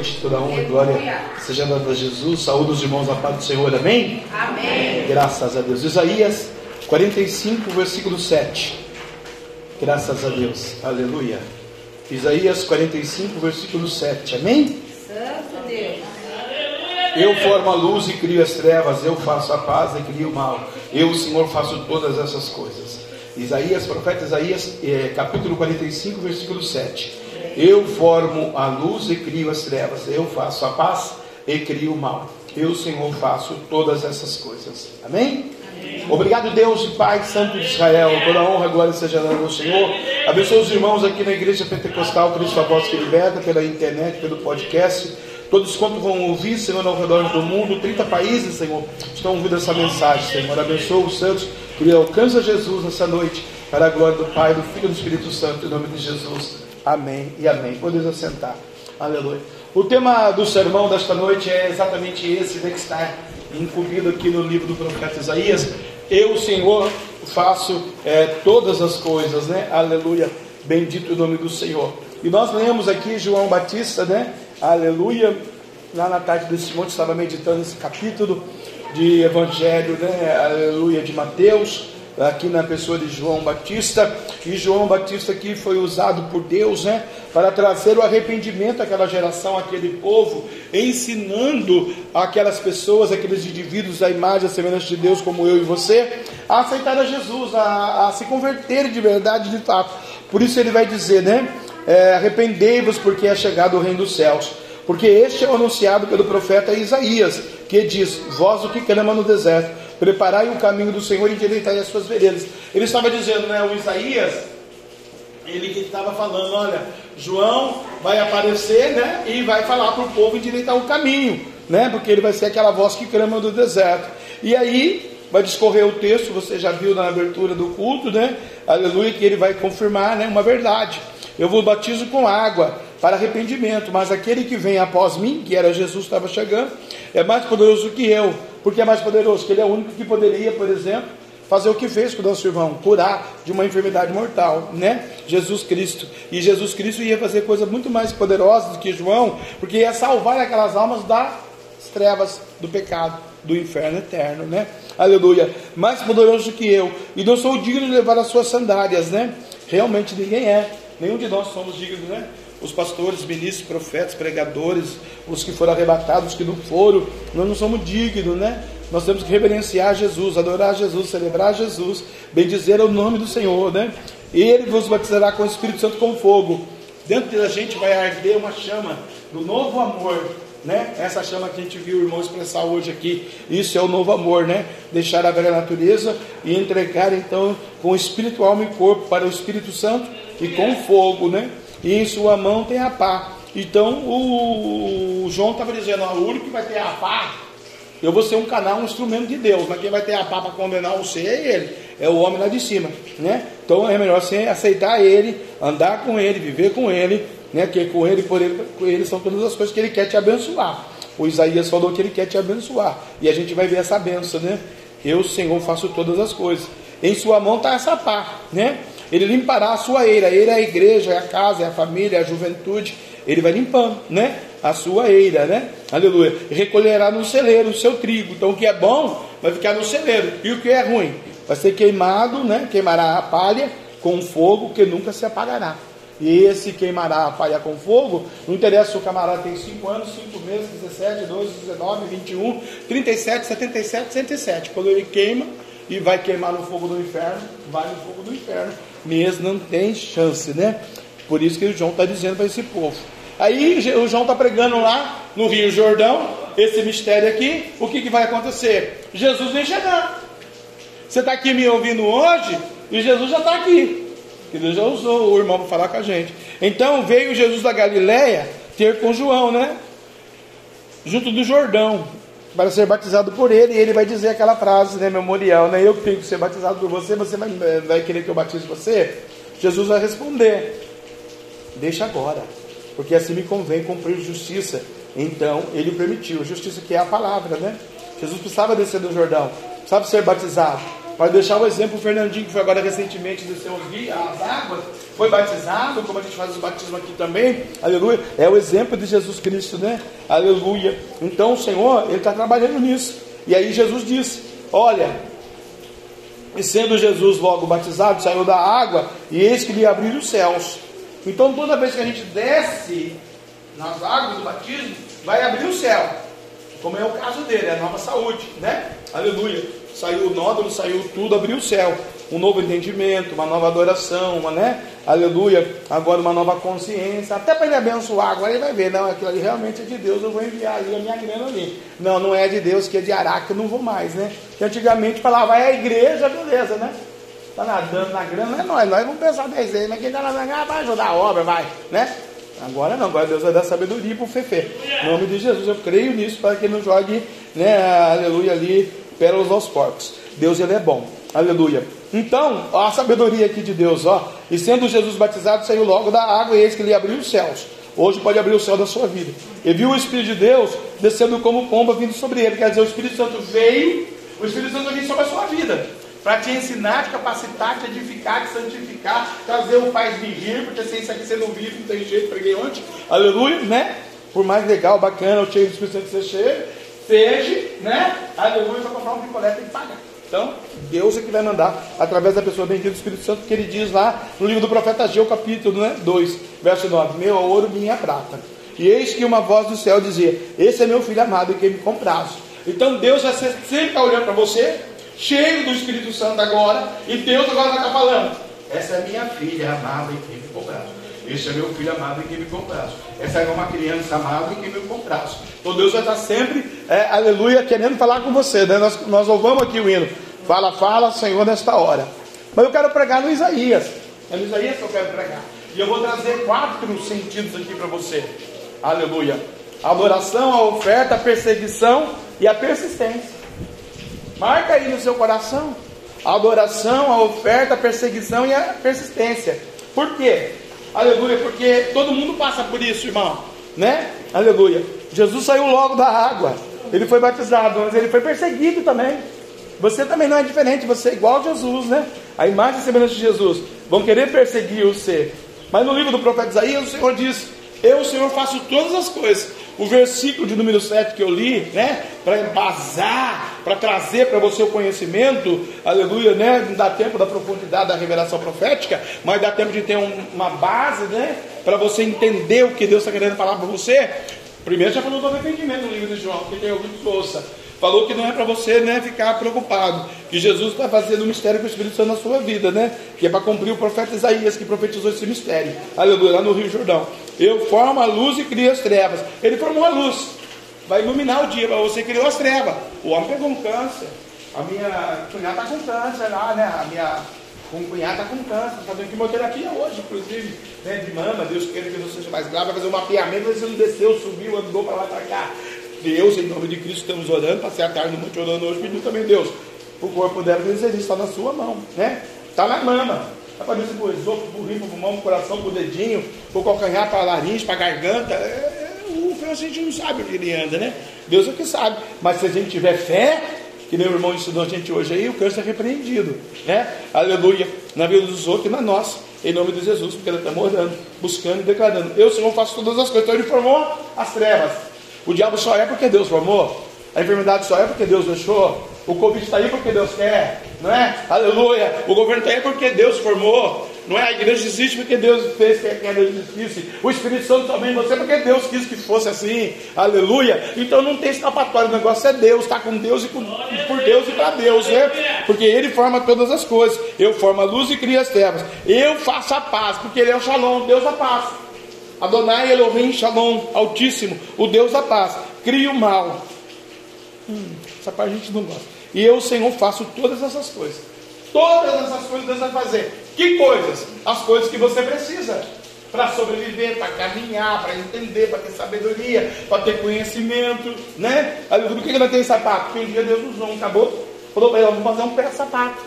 noite, toda honra e glória seja dada a Jesus. Saúde os irmãos a paz do Senhor, amém? Amém. Graças a Deus. Isaías 45, versículo 7. Graças a Deus, aleluia. Isaías 45, versículo 7, amém? Santo Deus. Eu formo a luz e crio as trevas, eu faço a paz e crio o mal. Eu, Senhor, faço todas essas coisas. Isaías, profeta Isaías, eh, capítulo 45, versículo 7. Eu formo a luz e crio as trevas, eu faço a paz e crio o mal. Eu, Senhor, faço todas essas coisas. Amém? Obrigado, Deus e Pai Santo de Israel. Toda honra e glória seja dada ao Senhor. Abençoe os irmãos aqui na Igreja Pentecostal Cristo a Voz que Liberta, pela internet, pelo podcast. Todos quanto vão ouvir, Senhor, ao redor do mundo, 30 países, Senhor, estão ouvindo essa mensagem, Senhor. Abençoa os santos, que alcança Jesus nessa noite, para a glória do Pai, do Filho e do Espírito Santo, em nome de Jesus. Amém e amém. Podemos assentar. Aleluia. O tema do sermão desta noite é exatamente esse, né, que está incluído aqui no livro do profeta Isaías. Eu, Senhor, faço é, todas as coisas, né? Aleluia. Bendito o nome do Senhor. E nós lemos aqui João Batista, né? Aleluia. Lá na tarde desse monte estava meditando esse capítulo de Evangelho, né? Aleluia, de Mateus aqui na pessoa de João Batista, e João Batista aqui foi usado por Deus, né, para trazer o arrependimento àquela geração, àquele povo, ensinando aquelas pessoas, aqueles indivíduos à imagem, à semelhança de Deus, como eu e você, a aceitar a Jesus, a, a se converter de verdade, de fato. Por isso ele vai dizer, né, é, arrependei-vos porque é chegado o reino dos céus. Porque este é o anunciado pelo profeta Isaías, que diz: Vós o que clama no deserto, preparai o caminho do Senhor e endireitai as suas veredas. Ele estava dizendo, né, o Isaías, ele estava falando, olha, João vai aparecer, né, e vai falar para o povo endireitar o caminho, né, porque ele vai ser aquela voz que clama no deserto. E aí vai discorrer o texto, você já viu na abertura do culto, né, aleluia, que ele vai confirmar, né, uma verdade. Eu vos batizo com água para arrependimento, mas aquele que vem após mim, que era Jesus, estava chegando, é mais poderoso que eu. Porque é mais poderoso? Que ele é o único que poderia, por exemplo, fazer o que fez com o nosso irmão, curar de uma enfermidade mortal, né? Jesus Cristo. E Jesus Cristo ia fazer coisa muito mais poderosa do que João, porque ia salvar aquelas almas das trevas do pecado, do inferno eterno, né? Aleluia. Mais poderoso que eu. E não sou digno de levar as suas sandálias, né? Realmente ninguém é. Nenhum de nós somos dignos, né? Os pastores, ministros, profetas, pregadores, os que foram arrebatados, os que não foram, nós não somos dignos, né? Nós temos que reverenciar Jesus, adorar Jesus, celebrar Jesus, bendizer o nome do Senhor, né? Ele vos batizará com o Espírito Santo com fogo. Dentro da gente vai arder uma chama do novo amor, né? Essa chama que a gente viu o irmão expressar hoje aqui, isso é o novo amor, né? Deixar a velha natureza e entregar então com espírito, alma e corpo para o Espírito Santo e com fogo, né? E em sua mão tem a pá. Então o, João estava dizendo: o único que vai ter a pá, eu vou ser um canal, um instrumento de Deus, mas quem vai ter a pá para condenar você é ele, é o homem lá de cima, né? Então é melhor você aceitar ele, andar com ele, viver com ele, né? Que com ele, por ele, com ele são todas as coisas que ele quer te abençoar. O Isaías falou que ele quer te abençoar, e a gente vai ver essa benção, né? Eu, Senhor, faço todas as coisas. Em sua mão está essa pá, né? Ele limpará a sua eira. A eira é a igreja, é a casa, é a família, é a juventude. Ele vai limpando, né? A sua eira, né? Aleluia. Recolherá no celeiro o seu trigo. Então o que é bom vai ficar no celeiro. E o que é ruim? Vai ser queimado, né? Queimará a palha com fogo que nunca se apagará. E esse queimará a palha com fogo, não interessa se o camarada tem 5 anos, 5 meses, 17, 12, 19, 21, 37, 77, 107. Quando ele queima e vai queimar no fogo do inferno, vai no fogo do inferno mesmo não tem chance, né? Por isso que o João está dizendo para esse povo. Aí o João está pregando lá no Rio Jordão, esse mistério aqui, o que, que vai acontecer? Jesus vem chegar. Você está aqui me ouvindo hoje e Jesus já está aqui. Que Deus já usou o irmão para falar com a gente. Então veio Jesus da Galileia ter com João, né? Junto do Jordão para ser batizado por ele, e ele vai dizer aquela frase né, memorial, né? Eu tenho que ser batizado por você, você vai, vai querer que eu batize você? Jesus vai responder: Deixa agora, porque assim me convém cumprir justiça. Então ele permitiu, justiça que é a palavra, né? Jesus precisava descer do Jordão, precisava ser batizado, Vai deixar o exemplo, o Fernandinho, que foi agora recentemente desceu as águas, foi batizado, como a gente faz os batismos aqui também, aleluia. É o exemplo de Jesus Cristo, né? Aleluia. Então o Senhor, Ele está trabalhando nisso. E aí Jesus disse: Olha, e sendo Jesus logo batizado, saiu da água, e eis que lhe abriram os céus. Então toda vez que a gente desce nas águas do batismo, vai abrir o céu. Como é o caso dele, é a nova saúde, né? Aleluia. Saiu o nódulo, saiu tudo, abriu o céu. Um novo entendimento, uma nova adoração, uma, né? Aleluia. Agora uma nova consciência. Até para ele abençoar, agora ele vai ver, não, aquilo ali realmente é de Deus, eu vou enviar ali a minha grana ali. Não, não é de Deus, que é de Araque, eu não vou mais, né? Que antigamente falava, vai à igreja, beleza, né? Está nadando na grana, não é nós, nós vamos pensar 10 vezes, mas quem está nadando na vai ajudar a obra, vai, né? Agora não, agora Deus vai dar sabedoria para o Fefe. Em nome de Jesus, eu creio nisso para que não jogue, né, aleluia, ali, pérolas aos porcos. Deus, ele é bom, aleluia. Então, a sabedoria aqui de Deus, ó. E sendo Jesus batizado, saiu logo da água, e eis que ele abriu os céus. Hoje pode abrir o céu da sua vida. E viu o Espírito de Deus descendo como pomba vindo sobre ele. Quer dizer, o Espírito Santo veio, o Espírito Santo veio sobre a sua vida para te ensinar, te capacitar, te edificar, te santificar, trazer o Pai vir, porque sem isso aqui você não vive, não tem jeito, preguei ontem, aleluia, né? Por mais legal, bacana, o cheio do Espírito Santo você chega, seja, né? Aleluia, para comprar um picolé tem que pagar. Então, Deus é que vai mandar através da pessoa bendita do Espírito Santo, que ele diz lá no livro do profeta Geu, capítulo né, 2, verso 9: Meu ouro, minha prata. E eis que uma voz do céu dizia: Esse é meu filho amado, em quem me comprazo. Então Deus vai sempre estar olhando para você, cheio do Espírito Santo agora, e Deus agora estar falando: Essa é minha filha amada em quem me compraste. Esse é meu filho amado em quem me compraste. Essa é uma criança amada em quem me compraste. Então Deus vai estar sempre, é, aleluia, querendo falar com você. Né? Nós, nós louvamos aqui o hino. Fala, fala, Senhor, nesta hora. Mas eu quero pregar no Isaías. É no Isaías que eu quero pregar. E eu vou trazer quatro sentidos aqui para você. Aleluia. A adoração, a oferta, a perseguição e a persistência. Marca aí no seu coração a adoração, a oferta, a perseguição e a persistência. Por quê? Aleluia, porque todo mundo passa por isso, irmão, né? Aleluia. Jesus saiu logo da água. Ele foi batizado, mas ele foi perseguido também. Você também não é diferente, você é igual a Jesus, né? A imagem e semelhança de Jesus. Vão querer perseguir você. Mas no livro do profeta Isaías, o Senhor diz: Eu, Senhor, faço todas as coisas o versículo de número 7 que eu li, né? Para embasar, para trazer para você o conhecimento, aleluia, né? Não dá tempo da profundidade da revelação profética, mas dá tempo de ter um, uma base, né? Para você entender o que Deus está querendo falar para você. Primeiro já falou do arrependimento no livro de João, que tem ouvido ouça. Falou que não é para você né, ficar preocupado, que Jesus está fazendo um mistério com o Espírito Santo na sua vida, né? Que é para cumprir o profeta Isaías que profetizou esse mistério. Aleluia, lá no Rio Jordão. Eu formo a luz e crio as trevas. Ele formou a luz, vai iluminar o dia, mas você criou as trevas. O homem pegou um câncer. A minha cunhada está com câncer lá, né? A minha cunhado está com câncer, está fazendo quimioterapia hoje, inclusive, né, de mama, Deus queira que não seja mais grave, vai fazer um mapeamento, se não desceu, subiu, andou para lá para cá. Deus, em nome de Cristo, estamos orando, passei a tarde no monte orando hoje, pedindo também Deus. O corpo dela, Deus existe, está na sua mão, né? Está na mama. Está para isso para o esôfago, para o rim, para o pulmão, coração, para o dedinho, para o calcanhar, para a laringe, para a garganta. É, é, o a gente não sabe onde ele anda, né? Deus é que sabe. Mas se a gente tiver fé, que o irmão ensinou a gente hoje aí, o câncer é repreendido, né? Aleluia. Na vida dos outros e na nossa. Em nome de Jesus, porque ela está orando, buscando e declarando. Eu, Senhor, faço todas as coisas. Então ele formou as trevas. O diabo só é porque Deus formou. A enfermidade só é porque Deus deixou. O Covid está aí porque Deus quer, não é? Aleluia. O governo está aí porque Deus formou. Não é? A igreja existe porque Deus fez que a igreja existisse. O Espírito Santo também você porque Deus quis que fosse assim. Aleluia. Então não tem escapatório. O negócio é Deus. Está com Deus e, com, por Deus e para Deus, né? Porque Ele forma todas as coisas. Eu formo a luz e crio as trevas. Eu faço a paz porque Ele é o Shalom, Deus a paz. Adonai Elohim Shalom, Altíssimo, o Deus da paz, cria o mal. Hum, essa parte a gente não gosta. E eu, Senhor, faço todas essas coisas. Todas essas coisas Deus vai fazer. Que coisas? As coisas que você precisa para sobreviver, para caminhar, para entender, para ter sabedoria, para ter conhecimento, né? Por que não tem sapato? Porque um dia Deus usou um acabou, falou para ele, vamos fazer um pé de sapato.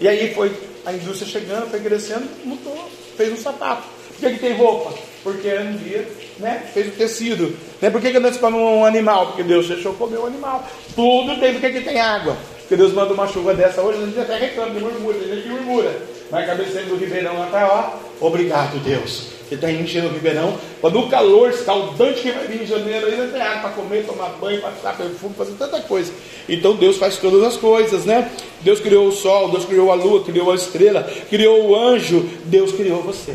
E aí foi a indústria chegando, foi crescendo, mudou, fez um sapato. Por que, que tem roupa? Porque um dia né, fez o tecido. Né? Por que, que não se come um animal? Porque Deus deixou comer o um animal. Tudo tem, por que, que tem água? Por Porque Deus manda uma chuva dessa hoje, a gente até reclama, murmura, a gente murmura. Mas cabeceira do Ribeirão lá tá. Obrigado, Deus. Que está enchendo o Ribeirão. Quando o calor escaldante que vai vir em janeiro, ainda tem água para comer, tomar banho, passar perfume, fazer tanta coisa. Então Deus faz todas as coisas, né? Deus criou o sol, Deus criou a lua, criou a estrela, criou o anjo, Deus criou você.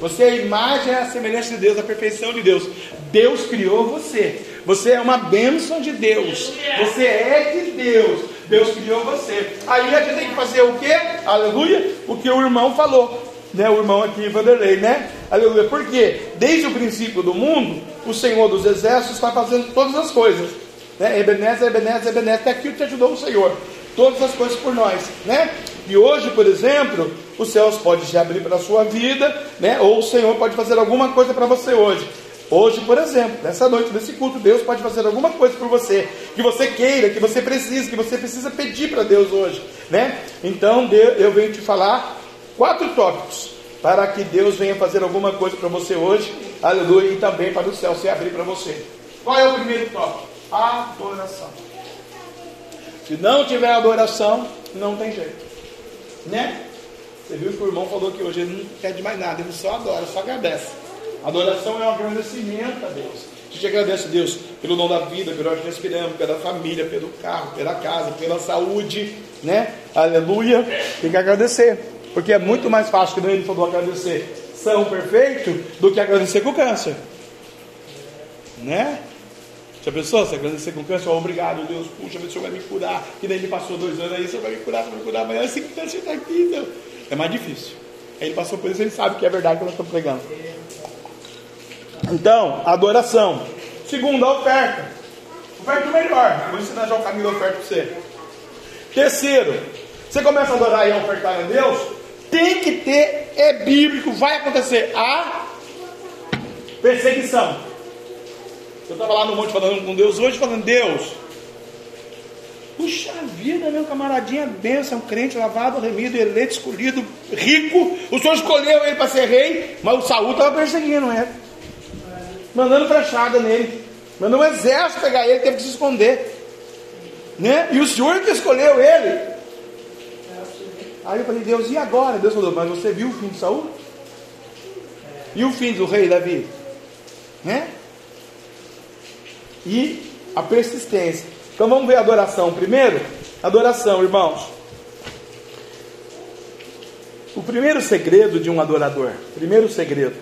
Você é a imagem, a semelhança de Deus, a perfeição de Deus. Deus criou você. Você é uma bênção de Deus. Você é de Deus. Deus criou você. Aí a gente tem que fazer o quê? Aleluia. O que o irmão falou. Né, o irmão aqui, Vanderlei, né? Aleluia. Porque desde o princípio do mundo, o Senhor dos Exércitos está fazendo todas as coisas. Né? Ebenezer, Ebenezer, Ebenezer. Até aqui te ajudou o Senhor. Todas as coisas por nós, né? E hoje, por exemplo, os céus podem se abrir para a sua vida, né? Ou o Senhor pode fazer alguma coisa para você hoje. Hoje, por exemplo, nessa noite, nesse culto, Deus pode fazer alguma coisa por você, que você queira, que você precisa, que você precisa pedir para Deus hoje, né? Então, eu venho te falar quatro tópicos para que Deus venha fazer alguma coisa para você hoje, aleluia, e também para o céu se abrir para você. Qual é o primeiro tópico? Adoração. Se não tiver adoração, não tem jeito, né? Você viu que o irmão falou que hoje ele não pede mais nada, ele só adora, só agradece. Adoração é um agradecimento a Deus. A gente agradece a Deus pelo dom da vida, pelo que respiramos, pela família, pelo carro, pela casa, pela saúde, né? Aleluia. Tem que agradecer. Porque é muito mais fácil, que ele falou, agradecer são perfeito do que agradecer com câncer. Né? Já pensou? Você agradecer com câncer? Oh, obrigado, Deus. Puxa, o Senhor vai me curar. Que nem ele passou dois anos aí, o Senhor vai me curar, você vai me curar. Amanhã esse câncer está aqui, então. É mais difícil. Ele passou por isso, ele sabe que é verdade que nós estamos pregando. Então, adoração. Segundo, a oferta. Oferta o melhor. Vou ensinar já o caminho da oferta para você. Terceiro, você começa a adorar e a ofertar a Deus, tem que ter, é bíblico, vai acontecer a perseguição. Eu estava lá no monte falando com Deus hoje, falando, Deus, puxa vida, meu camaradinha, benção, crente, lavado, remido, eleito, escolhido, rico. O Senhor escolheu ele para ser rei, mas o Saul estava perseguindo ele mandando flechada nele, mandando um exército pegar ele, teve que se esconder. Né? E o Senhor que escolheu ele. Aí eu falei, Deus, e agora? Deus falou, mas você viu o fim de Saul? E o fim do rei Davi? Né? E a persistência. Então vamos ver a adoração primeiro? Adoração, irmãos. O primeiro segredo de um adorador, primeiro segredo,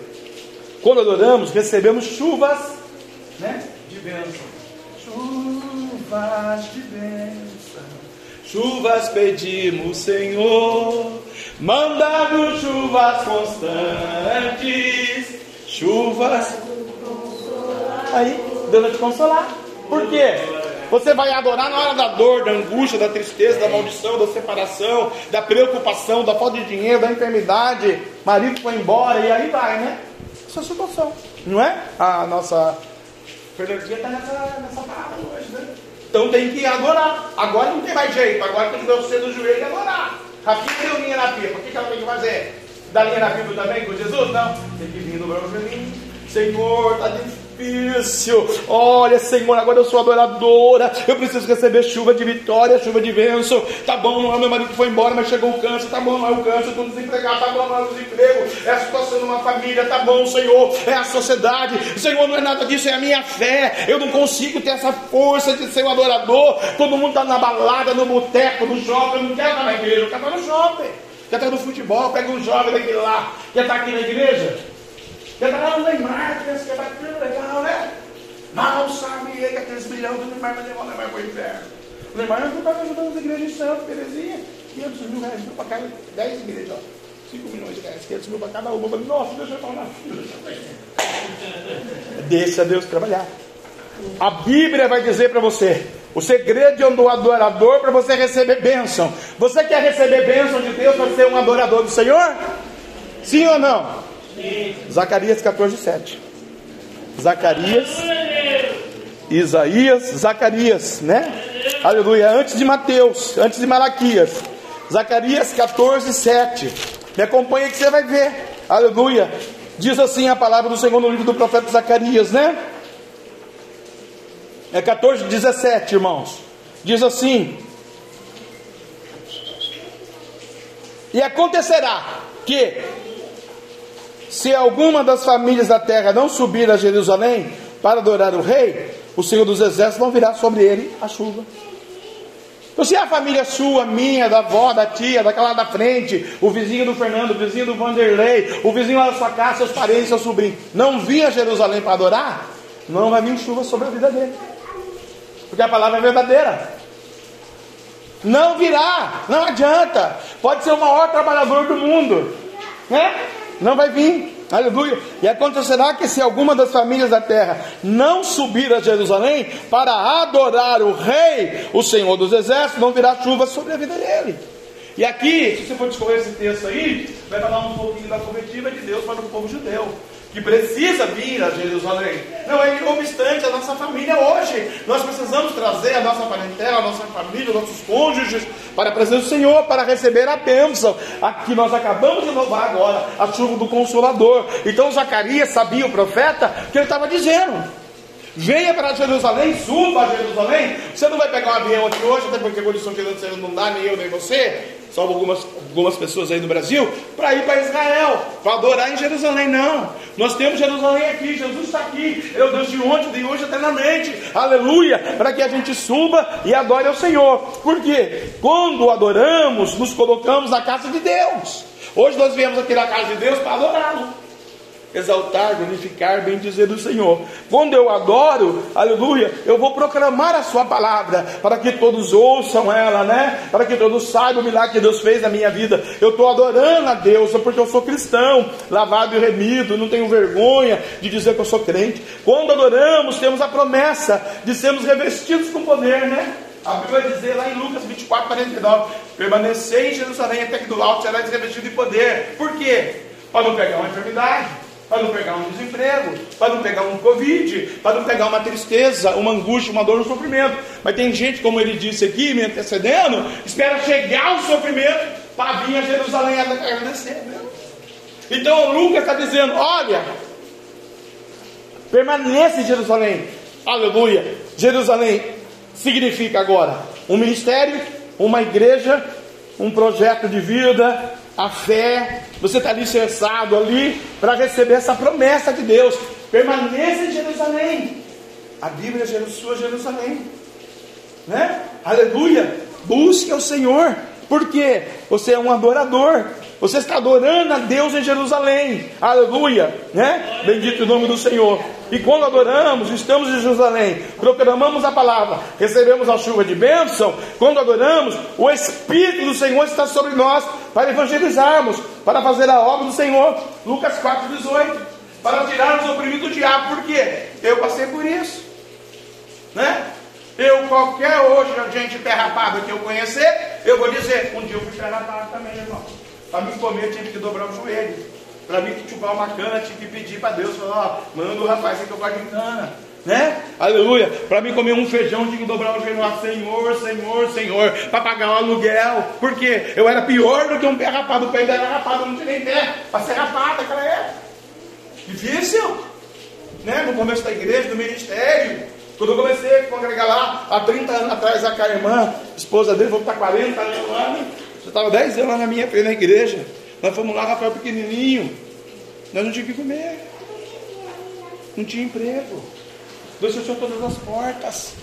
quando adoramos, recebemos chuvas né, de bênção. Chuvas de bênção. Chuvas pedimos, Senhor. Mandamos chuvas constantes. Chuvas. Aí, Deus vai te consolar. Por quê? Você vai adorar na hora da dor, da angústia, da tristeza, da maldição, da separação, da preocupação, da falta de dinheiro, da enfermidade. Marido foi embora e aí vai, né? essa situação. Não é? A nossa Fernandinha está nessa, nessa parada hoje, né? Então tem que adorar. Agora não tem mais jeito. Agora tem que você no joelho e adorar. Rafinha deu linha na pipa. O que, que ela tem que fazer? Dar linha na pipa também com Jesus? Não. Tem que vir no meu joelhinho. Senhor, está difícil difícil. Olha, Senhor, agora eu sou adoradora. Eu preciso receber chuva de vitória, chuva de bênção. Tá bom, não é meu marido que foi embora, mas chegou o câncer. Tá bom, não é o câncer, estou desempregado. Tá bom, não é o desemprego. É a situação de uma família. Tá bom, Senhor. É a sociedade. Senhor, não é nada disso, é a minha fé. Eu não consigo ter essa força de ser um adorador. Todo mundo está na balada, no boteco, no shopping. Eu não quero estar na igreja, eu quero estar no shopping. Quer estar no futebol, pega um jovem daquele lá. Quer estar aqui na igreja? No Neymar, pensa que vai tudo legal, né? Mal sabe ele que aqueles milhões do Neymar vai levar o Neymar para o inferno. O Neymar não está ajudando as igrejas de Santo, Terezinha. 500 mil reais para cada 10 igrejas, ó. 5 milhões de reais, 500 mil para cada uma. nossa, deixa eu estar na fila. Deixa Deus trabalhar. A Bíblia vai dizer para você: o segredo um adorador para você receber bênção. Você quer receber bênção de Deus para ser um adorador do Senhor? Sim ou não? Zacarias 14, 7. Zacarias, Isaías, Zacarias, né? Aleluia. Antes de Mateus, antes de Malaquias. Zacarias 14, 7. Me acompanha que você vai ver. Aleluia. Diz assim a palavra do Senhor no livro do profeta Zacarias, né? É 14, 17, irmãos. Diz assim: E acontecerá que, se alguma das famílias da terra não subir a Jerusalém para adorar o rei, o Senhor dos Exércitos não virá sobre ele a chuva. Então, se a família sua, minha, da avó, da tia, daquela da frente, o vizinho do Fernando, o vizinho do Vanderlei, o vizinho lá da sua casa, seus parentes, seu sobrinho, não vinha a Jerusalém para adorar, não vai vir chuva sobre a vida dele. Porque a palavra é verdadeira. Não virá, não adianta. Pode ser o maior trabalhador do mundo, né? Não vai vir. Aleluia. E acontecerá que se alguma das famílias da terra não subir a Jerusalém para adorar o rei, o Senhor dos exércitos, não virá chuva sobre a vida dele. E aqui, se você for discorrer esse texto aí, vai falar um pouquinho da coletiva de Deus para o povo judeu que precisa vir a Jerusalém. Não é obstante a nossa família hoje. Nós precisamos trazer a nossa parentela, a nossa família, nossos cônjuges para a presença do Senhor, para receber a bênção. Aqui nós acabamos de louvar agora a chuva do Consolador. Então Zacarias sabia, o profeta, que ele estava dizendo. Venha para Jerusalém, suba a Jerusalém. Você não vai pegar um avião aqui hoje, até porque a condição financeira não dá, nem eu, nem você salvo algumas, algumas pessoas aí no Brasil, para ir para Israel, para adorar em Jerusalém. Não, nós temos Jerusalém aqui, Jesus está aqui, é o Deus de ontem, de hoje eternamente, aleluia, para que a gente suba e adore ao Senhor, porque quando adoramos, nos colocamos na casa de Deus. Hoje nós viemos aqui na casa de Deus para adorá-lo exaltar, glorificar, bem dizer o Senhor. Quando eu adoro, aleluia, eu vou proclamar a sua palavra, para que todos ouçam ela, né? Para que todos saibam o milagre que Deus fez na minha vida. Eu estou adorando a Deus, porque eu sou cristão, lavado e remido, não tenho vergonha de dizer que eu sou crente. Quando adoramos, temos a promessa de sermos revestidos com poder, né? A Bíblia vai dizer lá em Lucas 24, 49: permanecer em Jerusalém até que do alto será revestido de poder. Por quê? Para não pegar uma enfermidade para não pegar um desemprego, para não pegar um Covid, para não pegar uma tristeza, uma angústia, uma dor, um sofrimento. Mas tem gente, como ele disse aqui, me antecedendo, espera chegar o sofrimento para vir a Jerusalém agradecer. Então Lucas está dizendo: olha, permaneça em Jerusalém, aleluia. Jerusalém significa agora um ministério, uma igreja, um projeto de vida, a fé, você está alicerçado ali para receber essa promessa de Deus. Permaneça em Jerusalém. A Bíblia é sua Jerusalém. Né? Aleluia. Busque o Senhor. Porque você é um adorador. Você está adorando a Deus em Jerusalém. Aleluia. Né? Bendito o nome do Senhor. E quando adoramos, estamos em Jerusalém, proclamamos a palavra, recebemos a chuva de bênção. Quando adoramos, o Espírito do Senhor está sobre nós para evangelizarmos, para fazer a obra do Senhor. Lucas 4,18. Para tirarmos o oprimido do diabo. Por quê? Eu passei por isso. Né? Eu, qualquer hoje, gente pé rapado que eu conhecer, eu vou dizer, um dia eu fui pé rapado também, irmão. Para me comer, eu tive que dobrar o joelho. Para mim chupar uma cana, tive que pedir para Deus, falar, ó, manda o rapaz que eu gosto de cana. Né? Aleluia. Para mim comer um feijão, tinha que dobrar o joelho lá, Senhor, Senhor, Senhor, para pagar o aluguel. Porque eu era pior do que um pé rapado, o pé ainda era rapado, não tinha nem pé, para ser rapado naquela época. Difícil. Né? No começo da igreja, do ministério. Quando eu comecei a congregar lá, há 30 anos atrás, a irmã, esposa dele, vou para 40 anos lá, já estava 10 anos na minha na igreja. Nós fomos lá, Rafael pequenininho. Nós não tínhamos o que comer. Não tinha emprego. Deus fechou todas as portas.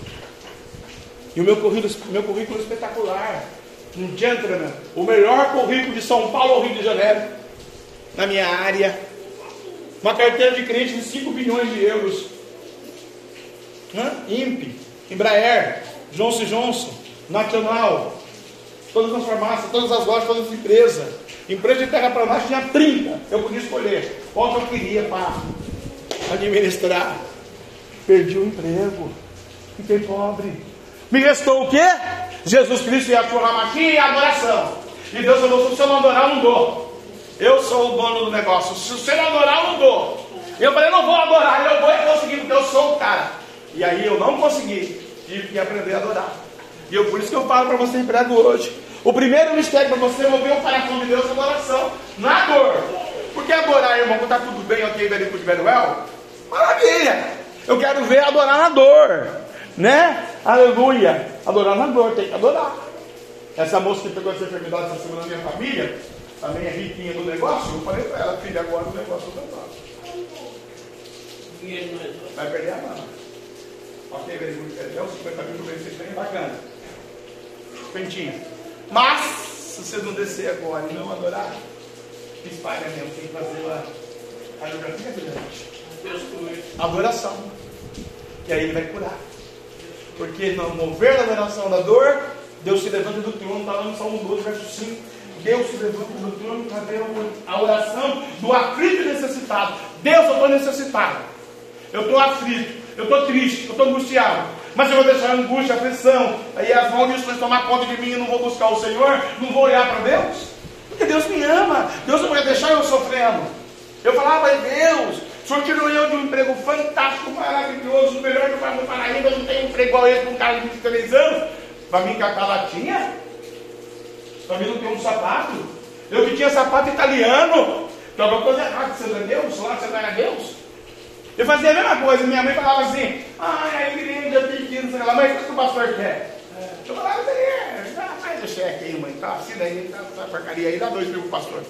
E o meu currículo, meu currículo espetacular. Adianta, né? O melhor currículo de São Paulo ao Rio de Janeiro. Na minha área. Uma carteira de cliente de 5 bilhões de euros. Hã? INPE, Embraer, Johnson Johnson, Nacional, todas as farmácias, todas as lojas, todas as empresas. Empresa de terra para nós tinha 30. Eu podia escolher qual que eu queria para administrar. Perdi o emprego. Fiquei pobre. Me restou o quê? Jesus Cristo e a sua e a adoração. E Deus falou: se você não adorar, eu não dou. Eu sou o dono do negócio. Se você não adorar, eu não dou. E eu falei: não vou adorar, eu vou conseguir, porque eu sou o cara. E aí eu não consegui. Tive que aprender a adorar. E eu, por isso que eu falo para você em prego hoje. O primeiro mistério para você mover o coração de Deus é a adoração, na dor. Porque adorar, irmão, quando está tudo bem, ok, very good, very well, maravilha. Eu quero ver adorar na dor, né? Aleluia. Adorar na dor, tem que adorar. Essa moça que pegou essa enfermidade essa semana na minha família, também é riquinha do negócio, eu falei para ela, filha, agora o negócio do negócio. Vai perder a mão. Ok, very. Até os 50 mil por vocês bem bacana. Pentinha. Mas, se você não descer agora e não adorar, espalha mesmo, tem que fazer lá. A geografia grande. Adoração. E aí ele vai curar. Porque no mover da adoração da dor, Deus se levanta do trono, está lá no Salmo 12, verso 5. Deus se levanta do trono para ver a oração do aflito e necessitado. Deus, eu estou necessitado. Eu estou aflito. Eu estou triste. Eu estou angustiado. Mas eu vou deixar a angústia, a pressão. Aí as maldições tomar conta de mim e não vou buscar o Senhor. Não vou olhar para Deus. Porque Deus me ama. Deus não vai deixar eu sofrendo. Eu falava, Deus, o senhor tirou eu de um emprego fantástico, maravilhoso, o melhor do Brasil Paraíba, eu não tenho emprego igual esse com um cara de 23 anos. Vai me encatar latinha? Para mim não tem um sapato. Eu que tinha sapato italiano. Tem alguma coisa errada, você não é Deus? Lá você não era Deus? Eu fazia a mesma coisa, minha mãe falava assim, ah, a igreja pequena, sei lá, mas o que o pastor quer? Eu falava, é, faz o cheque aí, mãe, tá, assina aí, tá, tá porcaria aí, dá dois mil pro pastor.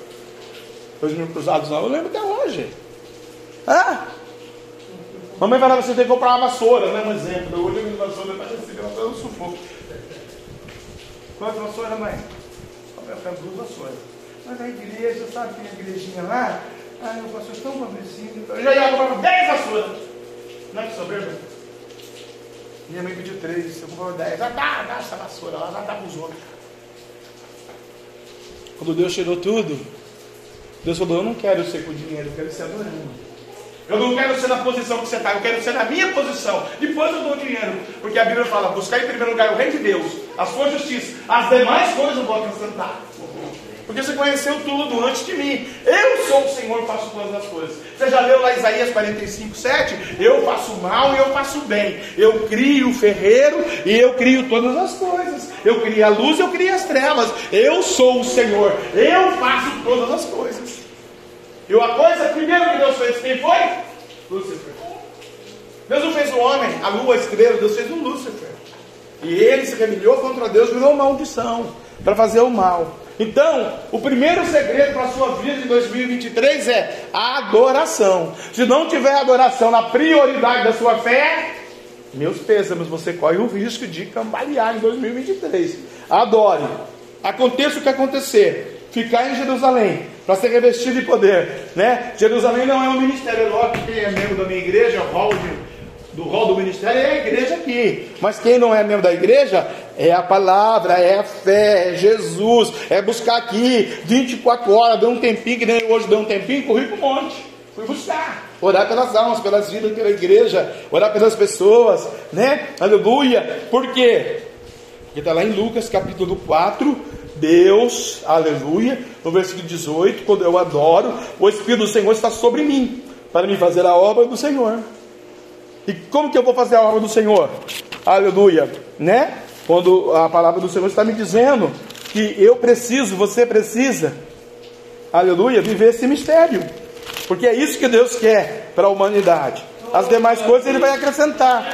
Dois mil cruzados não, eu lembro até hoje. Ah! Mamãe falava, você tem que comprar uma vassoura, né? Um exemplo. Hoje eu me vassoura, tá assim, ela tá um sufoco. Quantas vassouras, mãe? Eu quero duas vassouras. Mas a igreja, sabe, tem a igrejinha lá? Ah, o pastor tão pobrecinho. Eu já ia comprar 10 vassouras. Não é que soberba? Minha mãe pediu 3, eu comprava 10. Ah, dá, dá essa vassoura lá, já dá para os outros. Quando Deus tirou tudo, Deus falou: Eu não quero ser com dinheiro, eu quero ser adorando. Eu não quero ser na posição que você está, eu quero ser na minha posição. Depois eu dou o dinheiro. Porque a Bíblia fala: buscar em primeiro lugar o reino de Deus, a sua justiça, as demais coisas eu vou acrescentar. Porque você conheceu tudo antes de mim. Eu sou o Senhor, faço todas as coisas. Você já leu lá Isaías 45, 7? Eu faço mal e eu faço bem. Eu crio o ferreiro e eu crio todas as coisas. Eu crio a luz e eu crio as trevas. Eu sou o Senhor. Eu faço todas as coisas. E uma coisa, primeiro que Deus fez, quem foi? Lúcifer. Deus não fez o homem, a lua, a estrela, Deus fez um Lúcifer. E ele se rebeliou contra Deus, virou maldição para fazer o mal. Então, o primeiro segredo para a sua vida de 2023 é a adoração. Se não tiver adoração na prioridade da sua fé, meus pêsames, você corre o risco de cambalear em 2023. Adore. Aconteça o que acontecer. Ficar em Jerusalém para ser revestido de poder, né? Jerusalém não é um ministério, lógico que é membro da minha igreja, hall de do rol do ministério é a igreja aqui. Mas quem não é membro da igreja é a palavra, é a fé, é Jesus, é buscar aqui 24 horas, deu um tempinho, que nem hoje deu um tempinho, corri para o monte, fui buscar. Orar pelas almas, pelas vidas pela igreja, orar pelas pessoas, né? Aleluia. Por quê? Porque está lá em Lucas capítulo 4, Deus, aleluia, no versículo 18, quando eu adoro, o Espírito do Senhor está sobre mim, para me fazer a obra do Senhor. E como que eu vou fazer a obra do Senhor? Aleluia, né? Quando a palavra do Senhor está me dizendo que eu preciso, você precisa, aleluia, viver esse mistério. Porque é isso que Deus quer para a humanidade. As demais coisas Ele vai acrescentar.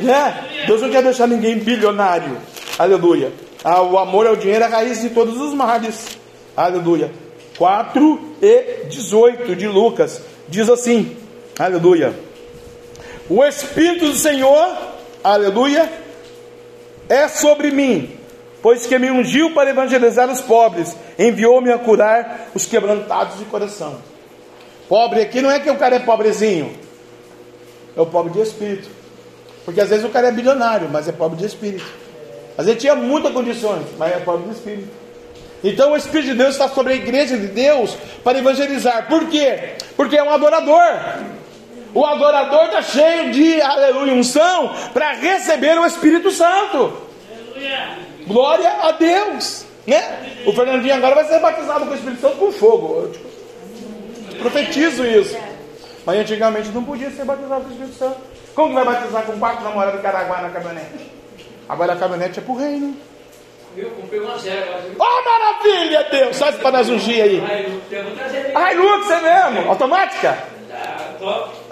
Né? Deus não quer deixar ninguém bilionário. Aleluia. Ah, o amor ao dinheiro é a raiz de todos os males. Aleluia. 4 e 18 de Lucas diz assim: Aleluia. O Espírito do Senhor, aleluia, é sobre mim, pois que me ungiu para evangelizar os pobres, enviou-me a curar os quebrantados de coração. Pobre aqui não é que o cara é pobrezinho, é o pobre de espírito. Porque às vezes o cara é bilionário, mas é pobre de espírito. Às vezes tinha muitas condições, mas é pobre de espírito. Então o Espírito de Deus está sobre a igreja de Deus para evangelizar. Por quê? Porque é um adorador. O adorador está cheio de aleluia, unção para receber o Espírito Santo. Aleluia. Glória a Deus. Né? O Fernandinho agora vai ser batizado com o Espírito Santo com fogo. Eu tipo, profetizo isso. Mas antigamente não podia ser batizado com o Espírito Santo. Como que vai batizar com quatro namorados de Caraguá na caminhonete? Agora a caminhonete é para o reino. Eu comprei uma zero. Oh, maravilha, Deus! Sai para nós ungir aí. Ai, Lux, é mesmo? Automática?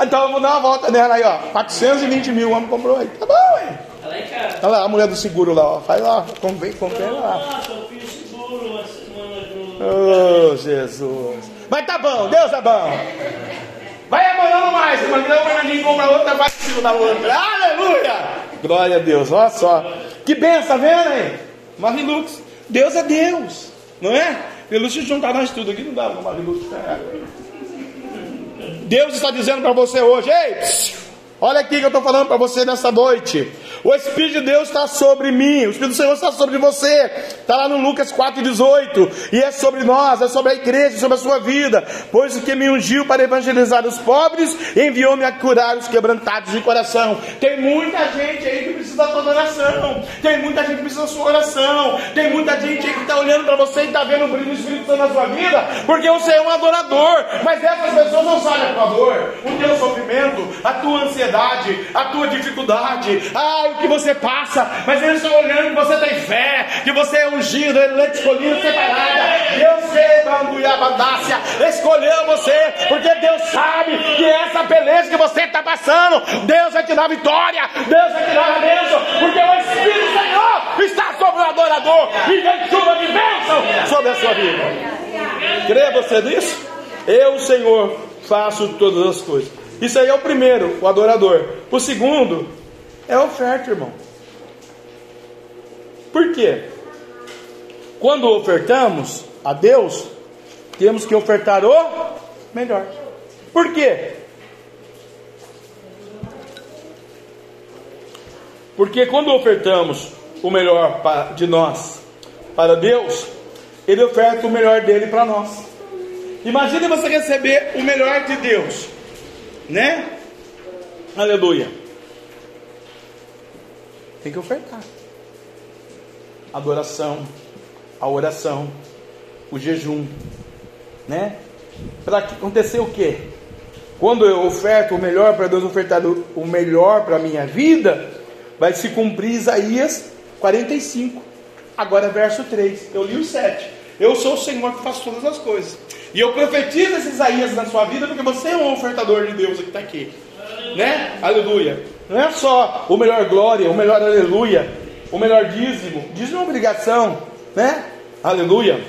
Então eu vou dar uma volta nela aí, ó. 420 mil, o homem comprou aí. Tá bom, hein? Olha lá, cara. Olha lá, a mulher do seguro lá, ó. Faz lá, comprei, lá. Nossa, eu fiz seguro uma semana Oh, Jesus. Mas tá bom, Deus é bom. Vai amorando mais. Não, mas ninguém compra outra, vai em cima da outra. Aleluia! Glória a Deus, olha só. Que benção, tá vendo aí? Marilux. Deus é Deus, não é? Marilux, se juntar nós tudo aqui, não dá Marilux. Tá? Deus está dizendo para você hoje, ei, olha aqui que eu estou falando para você nessa noite. O Espírito de Deus está sobre mim, o Espírito do Senhor está sobre você. Está lá no Lucas 4,18. E é sobre nós, é sobre a igreja, sobre a sua vida. Pois o que me ungiu para evangelizar os pobres, enviou-me a curar os quebrantados de coração. Tem muita gente aí que precisa da tua oração. Tem muita gente que precisa da sua oração. Tem muita gente aí que está olhando para você e está vendo o brilho do Espírito Santo na sua vida, porque você é um adorador. Mas essas pessoas não sabem a tua dor, o teu sofrimento, a tua ansiedade, a tua dificuldade. Ai, o que você passa, mas eles estão olhando que você tem fé, que você é ungido, eleito, escolhido, separada. Deus Banguiabandácia escolheu você, porque Deus sabe que essa beleza que você está passando, Deus vai te dar vitória, Deus vai te dar a bênção, porque o Espírito Senhor está sobre o adorador e vem chuva de bênção sobre a sua vida. Crê você nisso? Eu, Senhor, faço todas as coisas. Isso aí é o primeiro, o adorador. O segundo, é oferta, irmão. Por quê? Quando ofertamos a Deus, temos que ofertar o melhor. Por quê? Porque quando ofertamos o melhor de nós para Deus, Ele oferta o melhor dele para nós. Imagine você receber o melhor de Deus, né? Aleluia. Tem que ofertar. Adoração, a oração, o jejum, né? Para acontecer o quê? Quando eu oferto o melhor para Deus ofertar o melhor para a minha vida, vai se cumprir Isaías 45. Agora verso 3. Eu li o 7. Eu sou o Senhor que faz todas as coisas. E eu profetizo esse Isaías na sua vida porque você é um ofertador de Deus que está aqui. Né? Aleluia. Não é só o melhor glória, o melhor aleluia, o melhor dízimo. Dízimo é uma obrigação, né? Aleluia.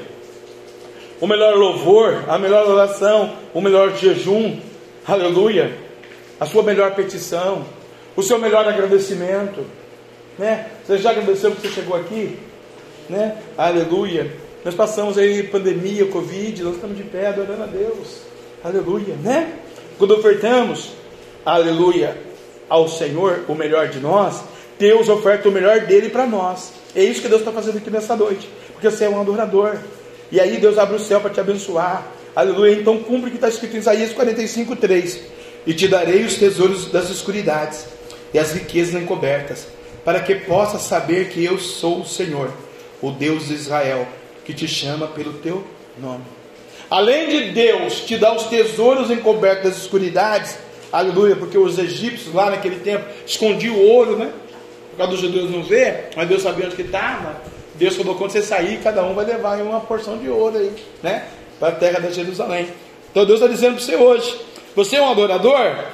O melhor louvor, a melhor oração, o melhor jejum. Aleluia. A sua melhor petição, o seu melhor agradecimento, né? Você já agradeceu que você chegou aqui? Né? Aleluia. Nós passamos aí pandemia, Covid, nós estamos de pé adorando a Deus. Aleluia, né? Quando ofertamos, aleluia, ao Senhor o melhor de nós, Deus oferta o melhor dele para nós. É isso que Deus está fazendo aqui nessa noite, porque você é um adorador. E aí Deus abre o céu para te abençoar. Aleluia. Então cumpre o que está escrito em Isaías 45, 3. E te darei os tesouros das escuridades e as riquezas encobertas, para que possas saber que eu sou o Senhor, o Deus de Israel, que te chama pelo teu nome. Além de Deus te dar os tesouros encobertos das escuridades, Aleluia, porque os egípcios lá naquele tempo escondiam o ouro, né? Por causa dos judeus não ver, mas Deus sabia onde que estava. Deus falou, quando você sair, cada um vai levar uma porção de ouro aí, né? Para a terra de Jerusalém. Então Deus está dizendo para você hoje: você é um adorador?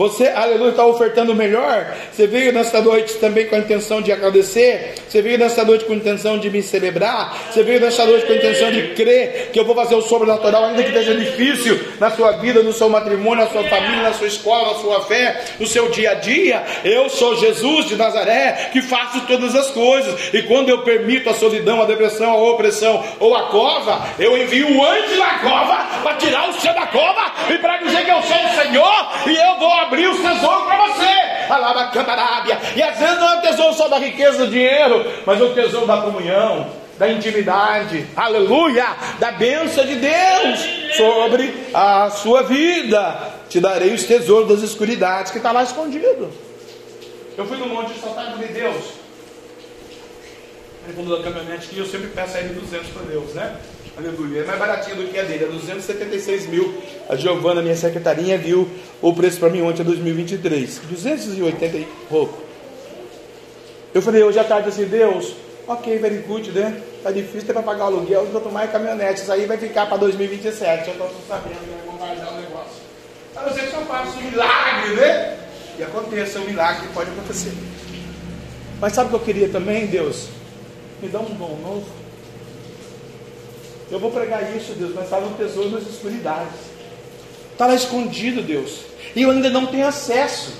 Você, aleluia, está ofertando o melhor. Você veio nesta noite também com a intenção de agradecer. Você veio nesta noite com a intenção de me celebrar. Você veio nesta noite com a intenção de crer que eu vou fazer o sobrenatural, ainda que esteja difícil na sua vida, no seu matrimônio, na sua família, na sua escola, na sua fé, no seu dia a dia. Eu sou Jesus de Nazaré que faço todas as coisas. E quando eu permito a solidão, a depressão, a opressão ou a cova, eu envio um anjo na cova para tirar o seu da cova e para dizer que eu sou o Senhor e eu vou abrir abrir os tesouros para você. Alaba cantarábia. E às vezes não é o tesouro só da riqueza do dinheiro, mas é o tesouro da comunhão, da intimidade, aleluia, da bênção de Deus sobre a sua vida. Te darei os tesouros das escuridades que está lá escondido. Eu fui no monte de soltar de Deus. Aí fundo da caminhonete que eu sempre peço a ele 200 para Deus, né? Aleluia. É mais baratinho do que a dele, é 276 mil. A Giovana, minha secretarinha, viu o preço para mim ontem, é 2023. 280 e pouco. Eu falei hoje à tarde assim, Deus, ok, very good, né? Tá difícil ter para pagar o aluguel, vou tomar caminhonete. Isso aí vai ficar para 2027. Eu estou sabendo, né? Vou guardar o negócio. A não ser que eu faça um milagre, né? E aconteça, um milagre pode acontecer. Mas sabe o que eu queria também, Deus? Me dá um dom novo. Eu vou pregar isso, Deus, mas está no tesouro nas escuridades. Está lá escondido, Deus. E eu ainda não tenho acesso.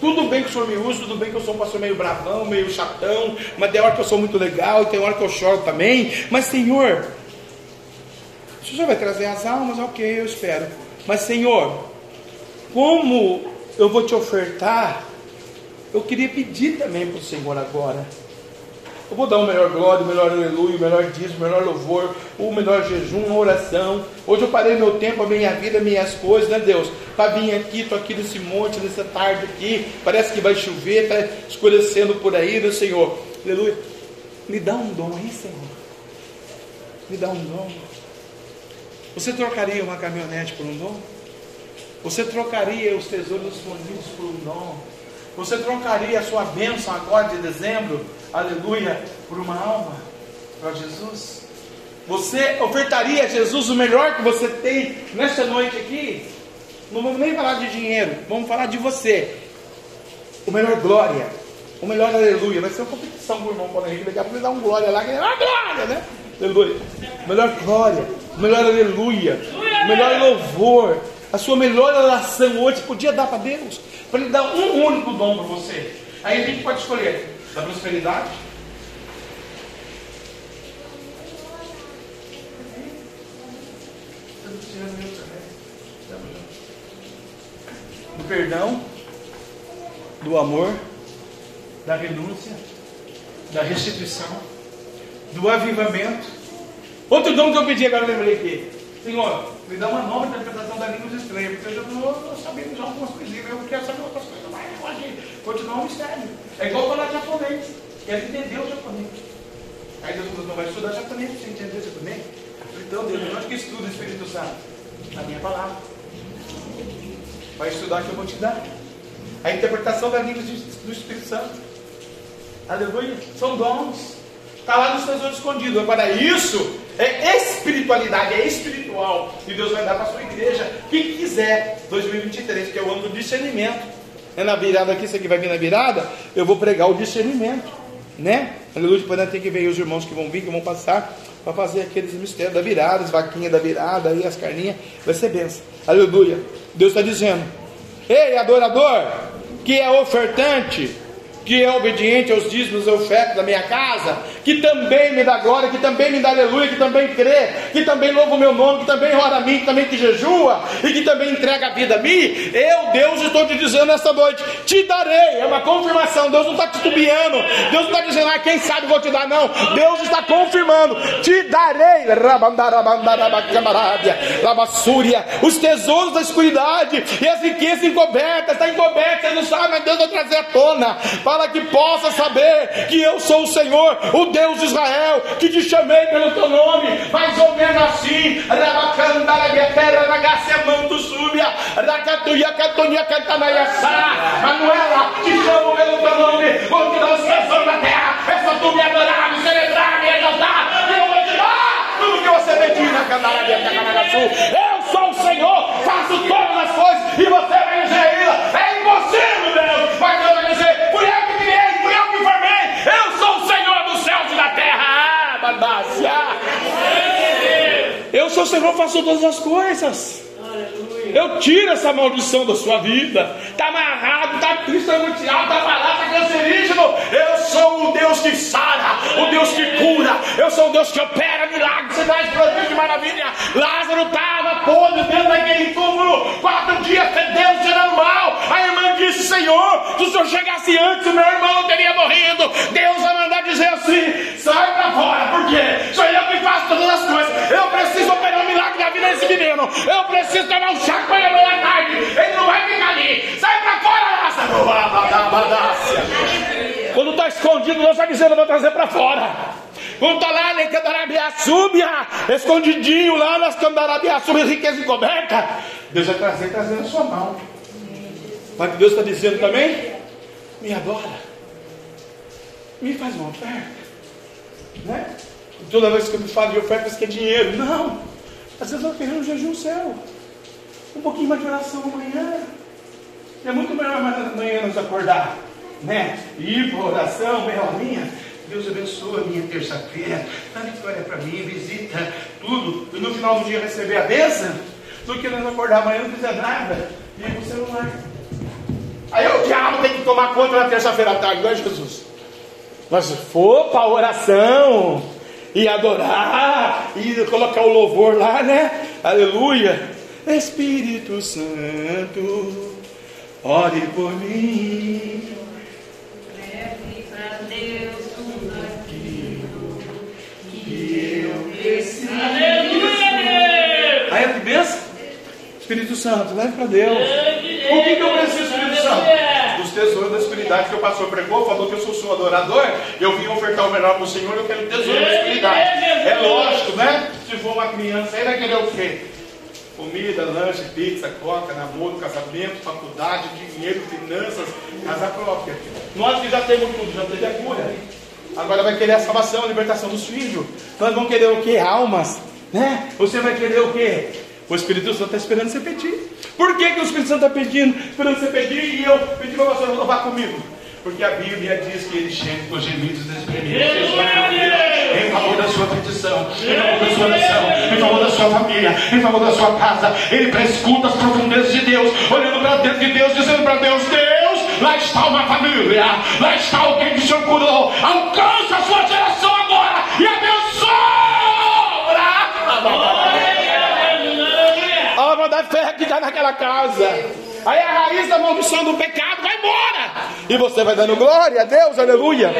Tudo bem que o Senhor me usa, tudo bem que eu sou um pastor meio bravão, meio chatão, mas tem hora que eu sou muito legal e tem hora que eu choro também. Mas, Senhor, o Senhor vai trazer as almas, ok, eu espero. Mas, Senhor, como eu vou te ofertar, eu queria pedir também para o Senhor agora. Eu vou dar o melhor glória, o melhor aleluia, o melhor dízimo, o melhor louvor, o melhor jejum, uma oração. Hoje eu parei meu tempo, a minha vida, minhas coisas, né Deus? Para vir aqui, estou aqui nesse monte, nessa tarde aqui, parece que vai chover, está escurecendo por aí, né Senhor? Aleluia. Me dá um dom aí, Senhor. Me dá um dom. Você trocaria uma caminhonete por um dom? Você trocaria os tesouros escondidos por um dom? Você trocaria a sua bênção agora de dezembro, aleluia, por uma alma para Jesus? Você ofertaria a Jesus o melhor que você tem nesta noite aqui? Não vamos nem falar de dinheiro, vamos falar de você. O melhor glória, o melhor aleluia. Vai ser uma competição com o irmão a gente daqui a pouco dar um glória lá, que é uma glória, né? Aleluia. Melhor glória, melhor aleluia, melhor louvor, a sua melhor oração hoje podia dar para Deus para Ele dar um único dom para você. Aí a gente pode escolher da prosperidade, do perdão, do amor, da renúncia, da restituição, do avivamento. Outro dom que eu pedi agora, eu lembrei aqui. Senhor, me dá uma nova interpretação da língua estranha, porque eu já estou sabendo já algumas coisinhas, eu quero saber outras coisas, mas eu continuar um mistério. É igual falar japonês, quero entender o japonês. Aí Deus falou, não vai estudar japonês para entender o japonês. Então, Deus, onde que estuda o Espírito Santo? Na minha palavra. Vai estudar que eu vou te dar. A interpretação da língua do Espírito Santo. Aleluia. São dons. Está lá nos tesouros escondidos. Agora, isso é espiritualidade, é espiritual. E Deus vai dar para a sua igreja, quem quiser, 2023, que é o ano do discernimento. É na virada aqui, isso aqui vai vir na virada, eu vou pregar o discernimento. Né? Aleluia, depois tem que ver os irmãos que vão vir, que vão passar, para fazer aqueles mistérios da virada, as vaquinhas da virada, aí as carninhas, vai ser benção. Aleluia. Deus está dizendo: Ei, adorador, que é ofertante, que é obediente aos dízimos e ofertas da minha casa, que também me dá glória, que também me dá aleluia, que também crê, que também louva o meu nome, que também ora a mim, que também que jejua e que também entrega a vida a mim, eu, Deus, estou te dizendo nesta noite, te darei, é uma confirmação, Deus não está titubeando, Deus não está dizendo, ah, quem sabe vou te dar, não, Deus está confirmando, te darei, labassúria, os tesouros da escuridade e as riquezas encobertas, está encoberta, você não sabe, mas Deus vai trazer à tona, para que possa saber que eu sou o Senhor, o Deus de Israel, que te chamei pelo teu nome, mais ou menos assim, Manuela, te chamo pelo teu nome, vou te dar os tesouros da terra, é só tu me adorar, me celebrar, me exaltar, e eu vou te dar tudo que você pedir na Candarábia, Sul. Eu sou o Senhor, faço todas as coisas, e você vai dizer ainda, é impossível, Deus, mas Deus vai dizer, Eu sou o Senhor, faço todas as coisas. Eu tiro essa maldição da sua vida. Está amarrado, está triste, angustiado, está parado, está cancerígeno. Eu sou o Deus que sara, o Deus que cura. Eu sou o Deus que opera milagres, sinais, prodígios de maravilha. Lázaro estava podre dentro daquele túmulo, quatro dias fedendo, cheirando mal. A irmã disse: Senhor, se o senhor chegasse antes, o meu irmão teria morrido. Deus vai mandar dizer assim: sai para fora, por quê? Sou eu que faço todas as coisas. Eu preciso operar um milagre na vida desse menino. Eu preciso tomar um chá ele amanhã à tarde. Ele não vai ficar ali. Sai para fora, Lázaro. Quando está escondido, Deus está dizendo: eu vou trazer para fora. Quando está lá em Candarabiaçúbia, escondidinho lá nas Candarabiaçúbia, riqueza encoberta, Deus vai trazer, trazendo a sua mão. Mas que Deus está dizendo também? Me adora. Me faz uma oferta. Né? Toda vez que eu me falo de ofertas que é dinheiro. Não. Às vezes eu quero um jejum céu. Um pouquinho mais de oração amanhã. É muito melhor amanhã nos acordar. Né? Ir para oração, meia horinha Deus abençoa a minha terça-feira. Dá vitória para mim, visita tudo. E no final do dia receber a bênção, do que nós acordar amanhã não fizer nada. E aí o celular. Aí o diabo tem que tomar conta na terça-feira à tarde, não é Jesus? Mas for para oração e adorar e colocar o louvor lá, né? Aleluia. Espírito Santo, ore por mim. Leve para Deus tudo aquilo que eu preciso. Aleluia! Aí que benção? Espírito Santo, leve para Deus. O que, que eu preciso, Espírito Santo? Dos tesouros da espiritualidade que o pastor pregou, falou que eu sou seu adorador. Eu vim ofertar o melhor para o Senhor, eu quero tesouro da espiritualidade. É lógico, né? Se for uma criança, aí vai querer o quê? Comida, lanche, pizza, coca, namoro, casamento, faculdade, dinheiro, finanças, casa própria. Nós que já temos tudo, já teve a cura. Agora vai querer a salvação, a libertação dos filhos. Nós vamos querer o que? Almas. Né? Você vai querer o que? O Espírito Santo está esperando você pedir. Por que, que o Espírito Santo está pedindo? Esperando você pedir e eu pedi para você louvar comigo. Porque a Bíblia diz que ele chega com gemidos despremidos. Em favor da sua petição, em favor da sua nação, em favor da sua família, em favor da sua casa. Ele prescuta as profundezas de Deus, olhando para dentro de Deus, dizendo para Deus: Deus, lá está uma família, lá está alguém que o Senhor curou. Alcança a sua geração agora e abençoa. A alma da fé que está naquela casa. Aí a raiz da maldição do pecado vai embora. E você vai dando glória a Deus, aleluia.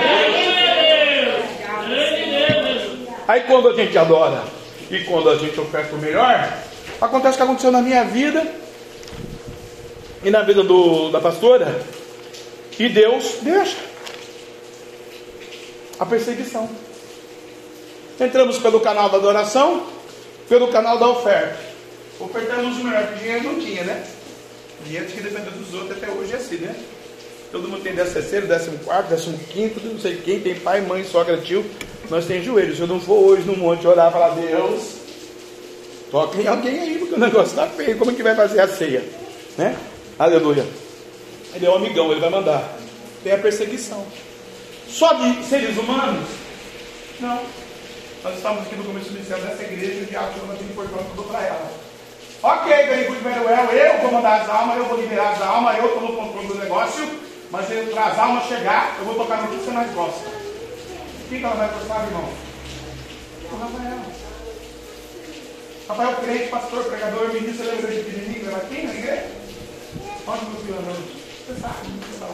Aí quando a gente adora e quando a gente oferta o melhor, acontece o que aconteceu na minha vida e na vida do, da pastora. E Deus deixa a perseguição. Entramos pelo canal da adoração, pelo canal da oferta. Ofertamos o melhor, porque dinheiro não tinha, né? Dinheiro que depende dos outros, até hoje é assim, né? Todo mundo tem décimo terceiro, décimo quarto, décimo quinto, não sei quem, tem pai, mãe, sogra, tio. Nós temos joelhos. Se eu não for hoje no monte orar e falar, Deus, toca em alguém aí, porque o negócio está feio. Como é que vai fazer a ceia? Né? Aleluia. Ele é um amigão, ele vai mandar. Tem a perseguição. Só de seres humanos? Não. Nós estamos aqui no começo do ministério dessa igreja e chama de importante tudo para ela. Ok, ganhei por Beruel, eu vou mandar as almas, eu vou liberar as almas, eu estou no controle do negócio, mas para as almas chegar, eu vou tocar no que você mais gosta. Quem que ela vai gostar, irmão? O Rafael. Rafael, crente, pastor, pregador, ministro, lembra de pequenininho, leva aqui na igreja? Onde meu filho andou? Você sabe, você sabe.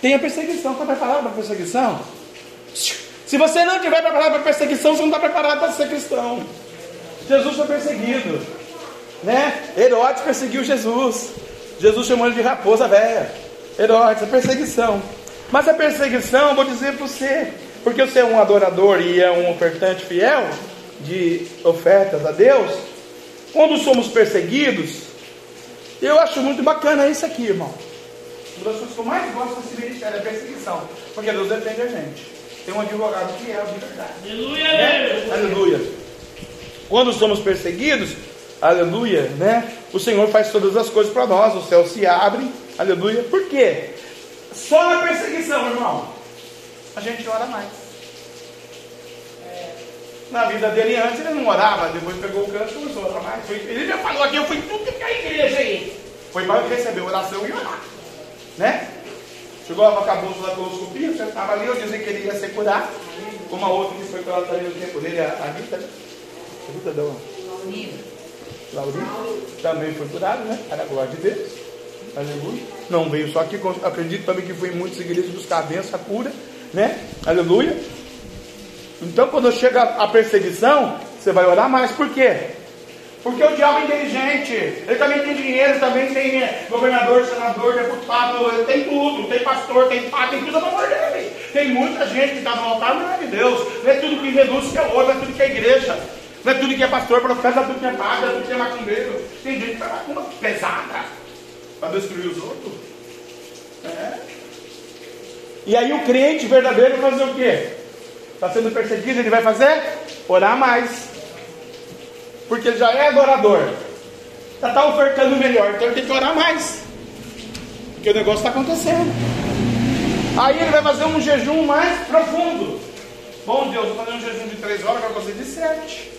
Tem a perseguição, está preparado para a perseguição? Se você não estiver preparado para perseguição, você não está preparado para ser cristão. Jesus foi perseguido. Né? Herodes perseguiu Jesus. Jesus chamou ele de raposa velha. Herodes, a perseguição. Mas a perseguição, vou dizer para você, porque você é um adorador e é um ofertante fiel de ofertas a Deus, quando somos perseguidos, eu acho muito bacana isso aqui, irmão. Uma das coisas que eu mais gosto desse ministério é a perseguição, porque Deus defende a gente. Tem um advogado fiel de verdade. Aleluia! Né? Aleluia. Quando somos perseguidos, aleluia, né? O Senhor faz todas as coisas para nós, o céu se abre, aleluia. Por quê? Só na perseguição, irmão, a gente ora mais. Na vida dele antes ele não orava, depois pegou o canto e começou a orar mais. Ele já falou aqui, eu fui tudo que é a igreja aí. Foi para receber oração e orar. Né? Chegou a acabou da coloscopia, você estava ali, eu dizia que ele ia ser curado. Uma outra que foi curada também no tempo dele, a Rita, né? A Rita da Laurinha. Também foi curado, né? Para a glória de Deus. Aleluia. Não veio só aqui, acredito também que foi em muitas igrejas buscar a bênção, a cura, né? Aleluia. Então, quando chega a perseguição, você vai orar mais. Por quê? Porque o diabo é inteligente. Ele também tem dinheiro, também tem é, governador, senador, deputado, ele tem tudo. Tem pastor, tem padre, tem tudo a favor dele. Tem muita gente que está no altar, não é de Deus. Não é tudo que reduz que é ouro, não é tudo que é igreja. Não é tudo que é pastor, profeta, tudo que é padre, tudo que é macumbeiro. Tem gente que está com uma pesada para destruir os outros. É. E aí o crente verdadeiro vai fazer o quê? Está sendo perseguido, ele vai fazer? Orar mais. Porque ele já é adorador. Já está ofertando melhor, então ele tem que orar mais. Porque o negócio está acontecendo. Aí ele vai fazer um jejum mais profundo. Bom Deus, vou fazer um jejum de três horas, agora fazer de sete.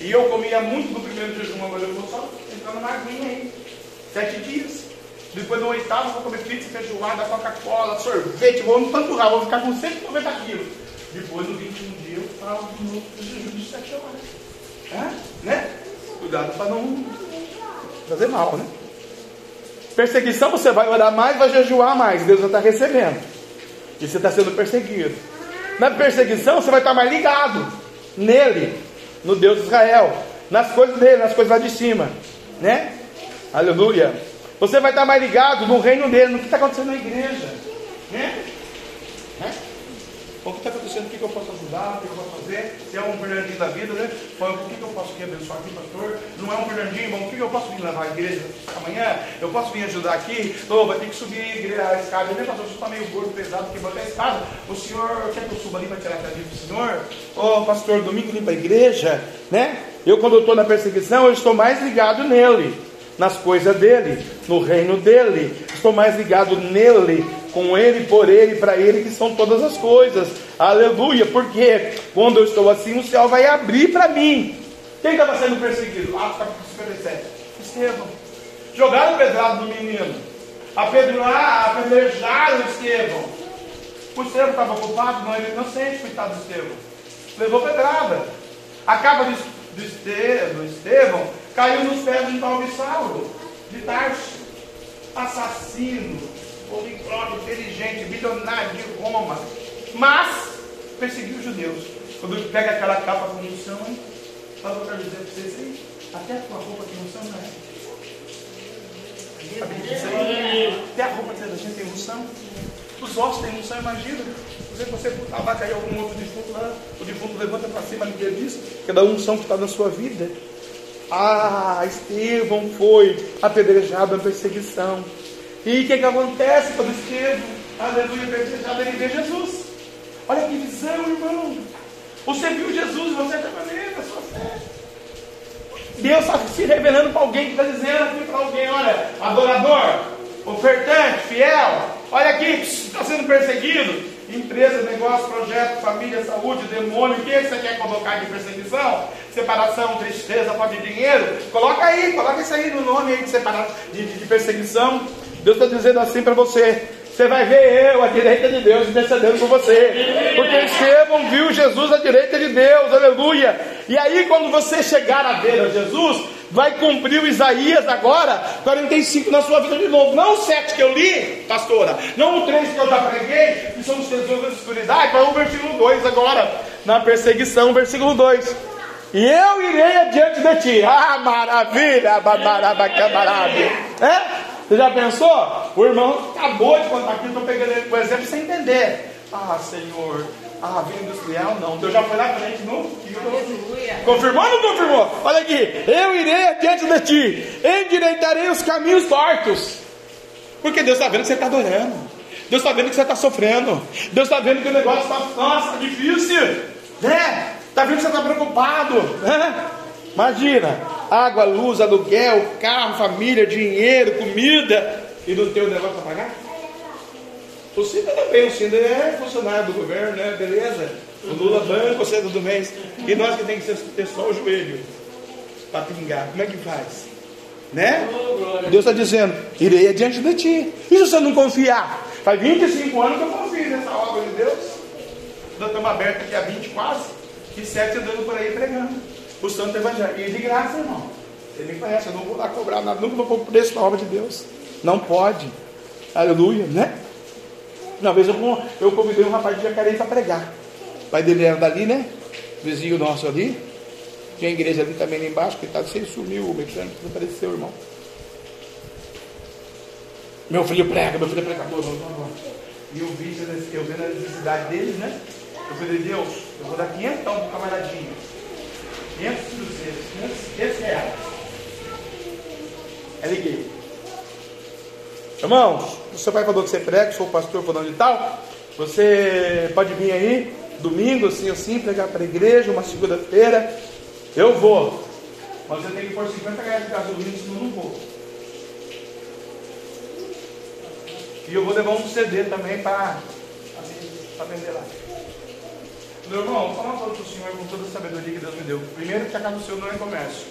E eu comia muito no primeiro jejum, agora eu vou só entrando na aguinha aí. Sete dias. Depois no oitavo vou comer pizza, feijoada, Coca-Cola, sorvete, vou me panturrar, vou ficar com 190 quilos. Depois no 21 dia eu falo de novo do jejum de sete horas. É? Né? Cuidado para não fazer mal, né? Perseguição, você vai orar mais, vai jejuar mais. Deus já está recebendo. E você está sendo perseguido. Na perseguição, você vai estar mais ligado nele, no Deus de Israel, nas coisas dele, nas coisas lá de cima, né? Aleluia. Você vai estar mais ligado no reino dele, no que está acontecendo na igreja, né? né? O que está acontecendo? O que, eu posso ajudar? O que, eu posso fazer? Se é um Fernandinho da vida, né? O que, eu posso aqui abençoar aqui, pastor? Não é um Fernandinho, mas o que, eu posso vir levar à igreja amanhã? Eu posso vir ajudar aqui? Oh, vai ter que subir a, igreja, a escada. Né, pastor? Você está meio gordo, pesado, que botar a escada. O senhor quer que eu suba ali para tirar a cadeira do senhor? Ô, pastor, domingo limpa a igreja, né? Eu, quando estou na perseguição, eu estou mais ligado nele, nas coisas dele, no reino dele. Estou mais ligado nele com Ele, por Ele, para Ele, que são todas as coisas. Aleluia, porque quando eu estou assim, o céu vai abrir para mim. Quem estava sendo perseguido? Atos capítulo 57. Estevão. Jogaram pedrado no menino. Apedrejaram, apedrejaram Estevão. O Estevão estava culpado? Não, ele é inocente, coitado do Estevão. Levou pedrada. A capa do Estevão, Estevão caiu nos pés de tal de Saulo, de Tarso. Assassino, poliglota, inteligente, bilionário de Roma, mas perseguiu os judeus. Quando pega aquela capa com unção? Fala para dizer para vocês aí, até a tua roupa tem unção, não é? Até a roupa da gente tem unção. Os ossos têm unção, imagina. Se você vai cair algum outro defunto lá, o defunto levanta para cima, ninguém diz, que é da unção que está na sua vida. Ah, Estevão foi apedrejado na perseguição. E o que, que acontece quando Estevão, aleluia, desejado, ele vê Jesus. Olha que visão, irmão. Você viu Jesus uma certa maneira, sua fé. Deus está se revelando para alguém que está dizendo aqui para alguém: olha, adorador, ofertante, fiel, olha aqui, está sendo perseguido. Empresa, negócio, projeto, família, saúde, demônio, o que você quer colocar de perseguição? Separação, tristeza, falta de dinheiro? Coloca aí, coloca isso aí no nome aí de separação, de, de perseguição. Deus está dizendo assim para você: você vai ver eu à direita de Deus intercedendo por você. Porque Estevão viu Jesus à direita de Deus, aleluia. E aí, quando você chegar a ver a Jesus, vai cumprir o Isaías agora, 45 na sua vida de novo. Não o 7 que eu li, pastora. Não o 3 que eu já preguei, que são os tesouros da escuridade, mas o versículo 2 agora, na perseguição, versículo 2. E eu irei adiante de ti. Ah, maravilha, babarabacabarabia. É? Você já pensou? O irmão acabou de contar aqui, estou pegando ele por exemplo sem entender. Ah, Senhor, ah, vinho industrial não. Deus já foi na frente no Confirmou ou não confirmou? Olha aqui, eu irei adiante de ti, endireitarei os caminhos tortos. Porque Deus está vendo que você está adorando. Deus está vendo que você está sofrendo. Deus está vendo que o negócio está, nossa, difícil. Né? Está vendo que você está preocupado. Né? Imagina, água, luz, aluguel, carro, família, dinheiro, comida, e não tem o negócio para pagar? O Cida também, o Cida é funcionário do governo, né? Beleza? O Lula banca o cedo do mês. E nós que tem que ter só o joelho para pingar. Como é que faz? Né? Deus está dizendo, irei adiante de ti. E se você não confiar? Faz 25 anos que eu confio nessa obra de Deus. Nós estamos abertos aqui há 20 quase. E sete andando por aí pregando o santo evangelho. E de graça, irmão. Me conhece, eu não vou lá cobrar nada, nunca vou pôr preço na obra de Deus. Não pode. Aleluia, né? Uma vez eu, eu convidei um rapaz de Jacareí para pregar. O pai dele era dali, né? Vizinho nosso ali. Tinha igreja ali também lá embaixo, que tá, ele sumiu, o mecânico desapareceu, irmão. Meu filho prega, meu filho é pregador. E eu vi, eu vi a necessidade deles, né? Eu falei, Deus, eu vou dar 500 para o camaradinho. 500 cruzeiros, 500 reais. Aí liguei. Irmãos, o seu pai falou que você prega, sou pastor falando de tal. Você pode vir aí, domingo, assim, assim, pregar para a igreja, uma segunda-feira. Eu vou. Mas você tem que pôr 50 reais de gasolina, senão não vou. E eu vou levar um CD também para vender lá. Meu irmão, falar uma coisa para o Senhor com toda a sabedoria que Deus me deu. Primeiro, que a casa do Senhor não é comércio.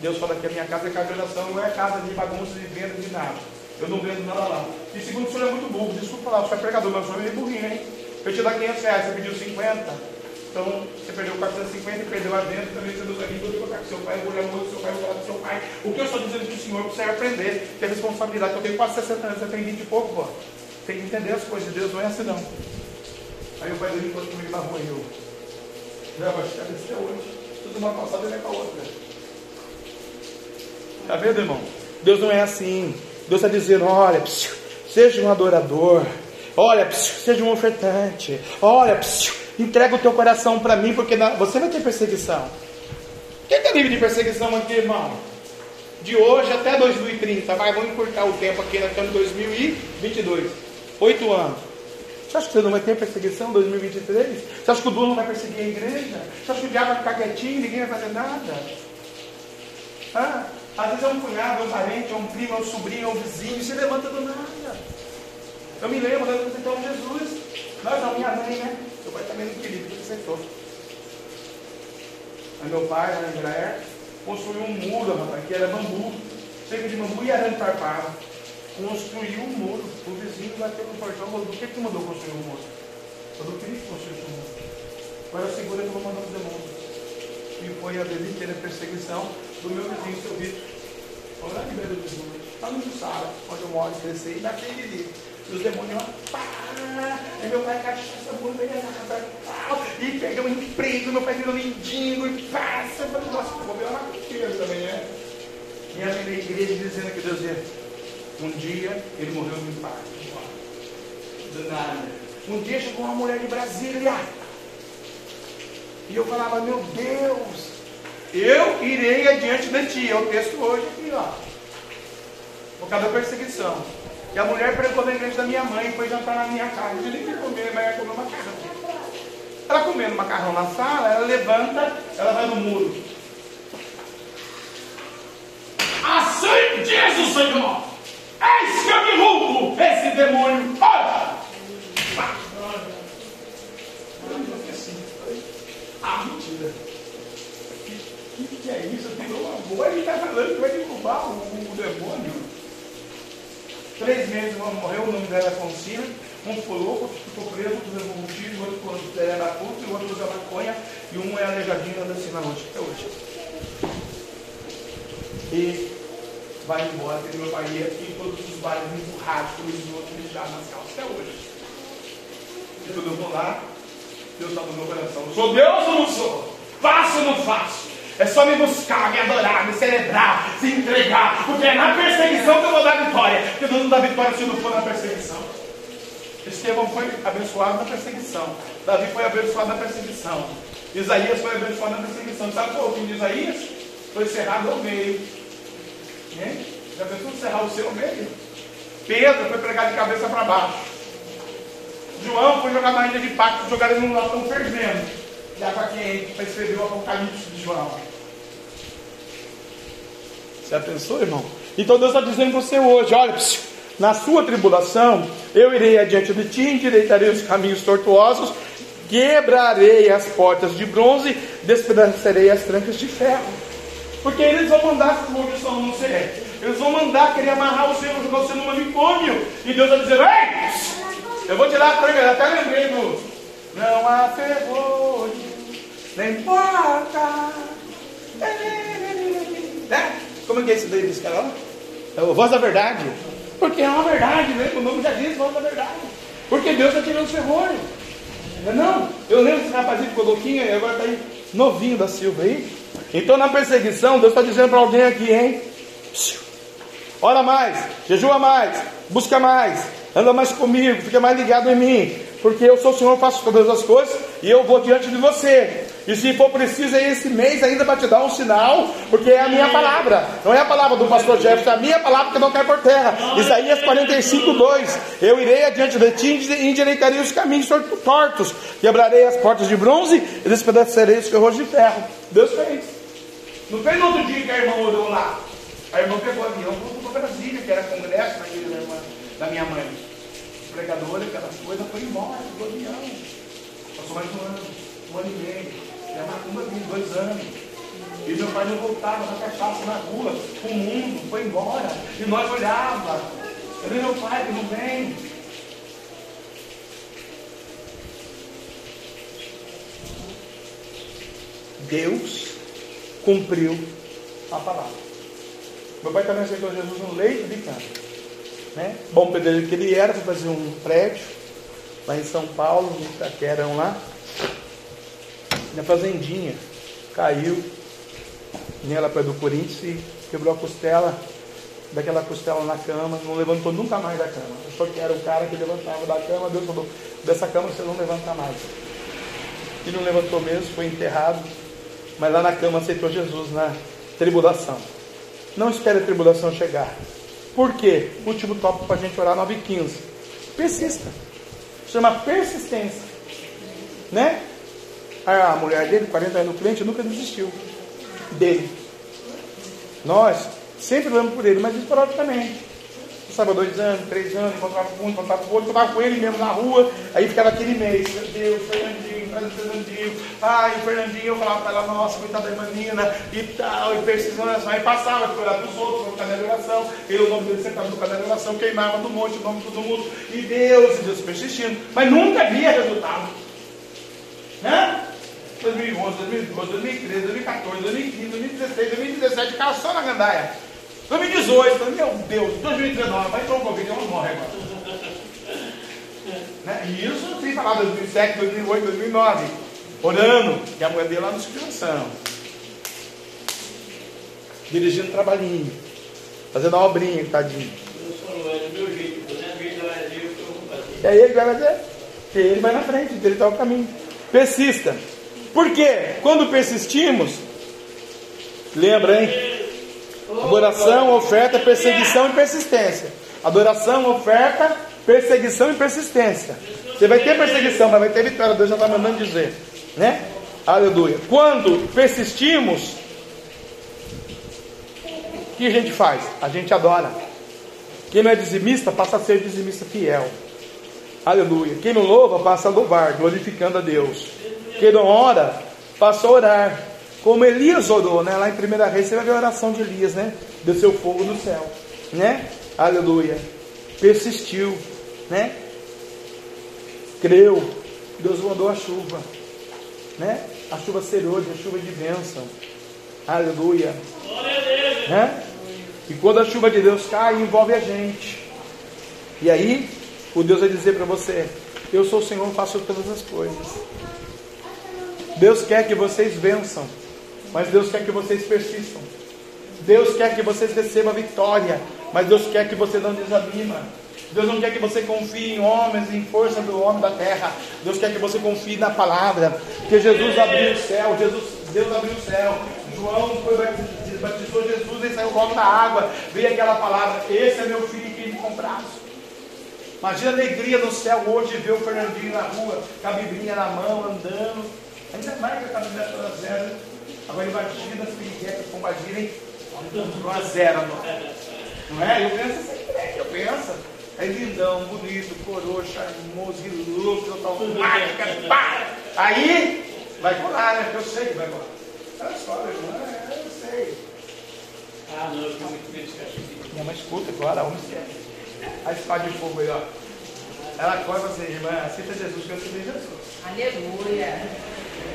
Deus fala que a minha casa é casa de oração, não é casa de bagunça, de venda, de nada. Eu não vendo nada lá. E segundo, o senhor é muito burro. Desculpa falar, o senhor é pregador, mas o senhor é burrinho, hein? Eu te dar 500 reais, você pediu 50. Então, você perdeu 450 e perdeu lá dentro, também você não sabe tudo que seu pai, eu vou olhar no seu pai, eu vou falar do seu pai. O que eu estou dizendo para o senhor, você aprender, que é responsabilidade. Eu tenho quase 60 anos, você tem 20 e pouco, pô. Tem que entender as coisas de Deus, não é assim não. Aí o pai dele encontrou comigo na rua e eu. Já vai ficar desse até hoje. Tudo uma passada e vai para outra. Está vendo, irmão? Deus não é assim. Deus está dizendo: olha, psiu, seja um adorador. Olha, psiu, seja um ofertante. Olha, psiu, entrega o teu coração para mim, porque você vai ter perseguição. Quem está livre de perseguição aqui, irmão? De hoje até 2030. Vai, vamos encurtar o tempo aqui, nós estamos em 2022. Oito anos. Você acha que você não vai ter perseguição em 2023? Você acha que o dono vai perseguir a igreja? Você acha que o diabo vai ficar quietinho, ninguém vai fazer nada? Ah, às vezes é um cunhado, é um parente, é um primo, é um sobrinho, é um vizinho, se levanta do nada. Eu me lembro, nós visitamos Jesus. Nós não, minha mãe, né? Seu pai também não queria, porque aceitou. Aí meu pai, lá em Israel, construiu um muro, rapaz, que era bambu, cerca de bambu e arame farpado. Construiu um muro. O vizinho bateu no portão e falou, por que que mandou construir um muro? Eu não que construísse um muro. Foi a segunda que eu vou mandar os demônios. E foi a vida inteira perseguição do meu vizinho, seu Vitor. Foi lá em Belo Horizonte, lá no Jussara, onde eu moro, cresci, e naquele dia. E os demônios, pá, e meu pai cachaça, bem, e pega um emprego, meu pai virou mendigo, e passa, nossa, vou ver uma mentira também, né? E a minha igreja dizendo que Deus ia. Um dia ele morreu no impacto. Do nada. Um dia chegou uma mulher de Brasília. E eu falava, meu Deus, eu irei adiante de ti. É o texto hoje aqui, ó. Por causa da perseguição. E a mulher pregou na igreja da minha mãe, foi jantar na minha casa. Eu nem queria comer, mas ia comer macarrão. Ela comendo macarrão na sala, ela levanta, ela vai no muro. Assim o Senhor: Eis que eu derrubo esse demônio. Olha! Ah, que, que, é isso? Tirou uma boa e está falando que vai derrubar o, demônio. Três meses homem morreu, o nome dela é Fonsina. Um ficou louco, ficou preso, outro levou um tiro, o outro era puta, e outro usa maconha, e um é aleijadinho anda assim na noite, até hoje. E vai embora, que meu pai ia aqui, todos os bares empurrados, por os outros mijados nas calças, até hoje. E quando eu vou lá, Deus está no meu coração. Sou Deus ou não sou? Faço ou não faço? É só me buscar, me adorar, me celebrar, se entregar, porque é na perseguição que eu vou dar vitória. Porque Deus não dá vitória se não for na perseguição. Estevão foi abençoado na perseguição. Davi foi abençoado na perseguição. Isaías foi abençoado na perseguição. Sabe é o fim de Isaías? Foi cerrado ao meio. Hein? Já pensou cerrar o seu meio? Pedro foi pregar de cabeça para baixo. João foi jogar na ilha de Pacto, jogaram ele num latão fervendo. De água quente, para escrever o Apocalipse de João. Você pensou, irmão? Então Deus está dizendo para você hoje: olha, psiu, na sua tribulação, eu irei adiante de ti, endireitarei os caminhos tortuosos, quebrarei as portas de bronze, despedacerei as trancas de ferro. Porque eles vão mandar, como eu não sei, eles vão mandar querer amarrar você, jogar você no manicômio. E Deus vai dizer: ei! Eu vou tirar a eu até lembrei do. Não há ferrolho, nem porta. Né? Como é que é esse daí desse cara? É o Voz da Verdade. Porque é uma verdade, né? O nome já diz Voz da Verdade. Porque Deus está tirando os ferrolhos. Não, eu lembro desse rapazinho ficou louquinho e agora está aí novinho da Silva aí. Então na perseguição, Deus está dizendo para alguém aqui, hein? Ora mais, jejua mais, busca mais, anda mais comigo, fica mais ligado em mim, porque eu sou o Senhor, faço todas as coisas e eu vou diante de você. E se for preciso, é esse mês ainda para te dar um sinal, porque é a minha palavra, não é a palavra do pastor Jefferson, é a minha palavra que não cai por terra. Isaías 45, 2: Eu irei adiante de ti e endireitarei os caminhos tortos, quebrarei as portas de bronze e despedacerei os ferros de ferro. Deus fez. Não fez no outro dia que a irmã orou lá. A irmã pegou o avião para Brasília, que era congresso na igreja da irmã. da minha mãe. Pregadora, aquela coisa, foi embora, ficou avião. Passou mais um ano, um ano e meio. Era uma vida, dois anos. E meu pai não voltava na cachaça na rua, o mundo foi embora. E nós olhava. Cadê meu pai que não vem? Deus cumpriu a palavra. Meu pai também aceitou Jesus no leito de cama. Né? Bom pedreiro que ele era, foi fazer um prédio lá em São Paulo, no Itaquerão lá. Na fazendinha. Caiu nela para do Corinthians e quebrou a costela, daquela costela na cama, não levantou nunca mais da cama. Achou que era o cara que levantava da cama, Deus falou, dessa cama você não levanta mais. E não levantou mesmo, foi enterrado, mas lá na cama aceitou Jesus na tribulação. Não espere a tribulação chegar. Por quê? Último tópico para a gente orar 9 e 15. Persista. Chama persistência. Né? A mulher dele, 40 anos no cliente, nunca desistiu dele. Nós sempre oramos por ele, mas esporadicamente. Passava dois anos, três anos, encontrava com um, encontrava com outro, encontrava com ele mesmo na rua, aí ficava aquele mês, meu Deus, Fernandinho, Fernandinho, ai, Fernandinho, eu falava para ela, nossa, coitada da irmã Nina, e tal, e persistência, aí passava, foi orar para os outros, no caderno de oração, ele, o nome dele sentava no caderno de oração, queimava no monte, o nome de todo mundo, e Deus, e Deus persistindo, mas nunca via resultado. Né? 2011, 2012, 2013, 2014, 2015, 2016, 2017, cara só na gandaia. 2018, meu Deus, 2019, vai entrar um Covid, eu não morre agora. né? E isso sem falar 2007, 2008, 2009. Orando, e a mulher dele lá no circulação. Dirigindo trabalhinho, fazendo a obrinha, tadinho. E aí ele vai fazer, ele vai na frente, ele está o caminho. Persista. Por quê? Quando persistimos, lembra, hein? Adoração, oferta, perseguição e persistência. Adoração, oferta, perseguição e persistência. Você vai ter perseguição, mas vai ter vitória. Deus já está mandando dizer, né? Aleluia. Quando persistimos, o que a gente faz? A gente adora. Quem não é dizimista passa a ser dizimista fiel. Aleluia. Quem não louva passa a louvar, glorificando a Deus. Quem não ora passa a orar. Como Elias orou, né? Lá em 1 Reis você vai ver a oração de Elias, né? Desceu fogo no céu, né? Aleluia. Persistiu, né? Creu. Deus mandou a chuva, né? A chuva serôdia, a chuva de bênção. Aleluia. Né? E quando a chuva de Deus cai, envolve a gente. E aí, o Deus vai dizer para você: Eu sou o Senhor, faço todas as coisas. Deus quer que vocês vençam, mas Deus quer que vocês persistam. Deus quer que vocês recebam a vitória, mas Deus quer que você não desanima. Deus não quer que você confie em homens, em força do homem da terra. Deus quer que você confie na palavra. Porque Jesus abriu o céu, Jesus, Deus abriu o céu. João foi batizou Jesus e saiu logo da água. Veio aquela palavra: Esse é meu filho que me compraço. Imagina a alegria no céu hoje ver o Fernandinho na rua, com a biblinha na mão, andando. Ainda mais que a caminhonete toda zero. Agora imagina as piriguetas combatirem com a zero. Não é? Eu penso assim, eu penso. É lindão, bonito, coroa, charmoso, ilustre, total mágica, pá! Aí, vai colar, né? Eu sei que vai colar. Olha só, meu irmão, é, eu sei. Ah, não, eu fico muito feliz Minha mãe escuta agora, homem sério. A espada de fogo aí, ó. Ela corta assim, irmã, aceita Jesus, que eu aceitei Jesus. Aleluia.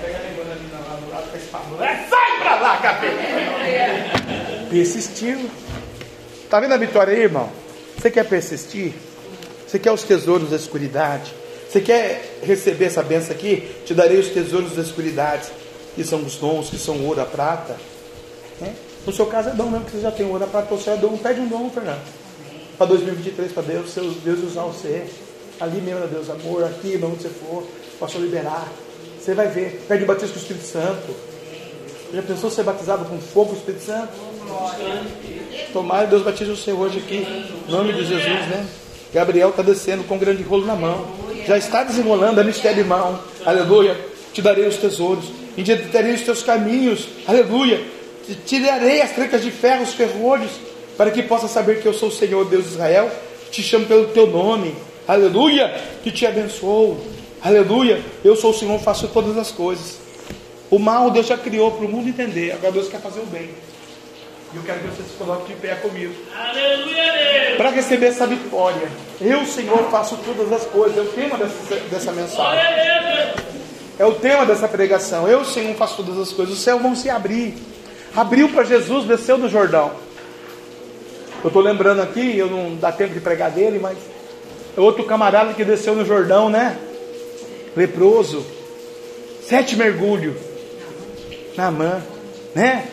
Pega a lá do lado espada. É, sai pra lá, capeta! Persistiu. Tá vendo a vitória aí, irmão? Você quer persistir? Você quer os tesouros da escuridade? Você quer receber essa benção aqui? Te darei os tesouros da escuridade, que são os dons, que são ouro, a prata. Né? No seu caso é dom mesmo, que você já tem ouro, a prata, você é dom. Pede um dom, Fernando. Para 2023, para Deus, seu Deus usar você. Ali mesmo, Deus, amor, aqui, onde você for, posso liberar. Você vai ver. Pede o batismo com o Espírito Santo. Já pensou ser batizado com fogo Espírito Santo? Tomara Deus batize você hoje aqui. Em nome de Jesus, né? Gabriel está descendo com um grande rolo na mão. Já está desenrolando a mistério de mão. Aleluia. Te darei os tesouros. Endireitarei os teus caminhos. Aleluia. Te tirarei as trancas de ferro, os ferrolhos, para que possa saber que eu sou o Senhor, Deus de Israel. te chamo pelo teu nome, aleluia, que te abençoou, aleluia. Eu sou o Senhor, faço todas as coisas. O mal Deus já criou para o mundo entender, agora Deus quer fazer o bem. E eu quero que você se coloque de pé comigo. Aleluia. Para receber essa vitória. Eu, Senhor, faço todas as coisas. É o tema dessa, dessa mensagem. É o tema dessa pregação. Eu, Senhor, faço todas as coisas. Os céus vão se abrir. Abriu para Jesus, desceu do Jordão. Eu estou lembrando aqui, eu não dá tempo de pregar dele, mas é outro camarada que desceu no Jordão, né? Leproso. Sete mergulhos. Namã, né?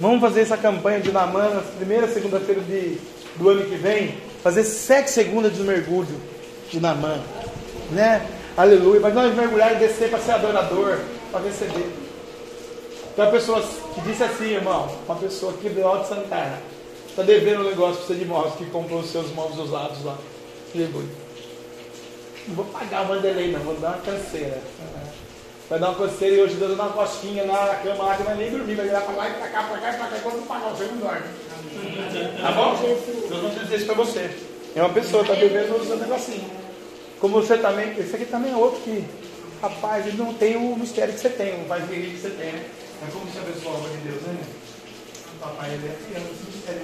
Vamos fazer essa campanha de Namã na primeira segunda-feira de, do ano que vem. Fazer sete segundas de mergulho de Namã. Né? Aleluia. Mas nós mergulhar e descer para ser adorador, para receber. Tem uma pessoa que disse assim, irmão, uma pessoa aqui do Alto Santana, está devendo um negócio para você de móveis, que comprou os seus móveis usados lá. Aleluia. Não vou pagar o Vanderlei, não, vou dar uma canseira. Vai dar uma coceira e hoje dando uma cosquinha na cama lá que vai nem dormir, vai virar pra lá e pra cá, pra cá e pra cá, enquanto não pagar, você não dorme. Tá bom? Nós vamos dizer isso pra você. É uma pessoa, tá devendo o seu negocinho. Como você também, esse aqui também é outro que, rapaz, ele não tem o mistério que você tem, o pai guerreiro que você tem, né? Mas como você abençoa a obra de Deus, né? O papai, ele é fiel nesse mistério.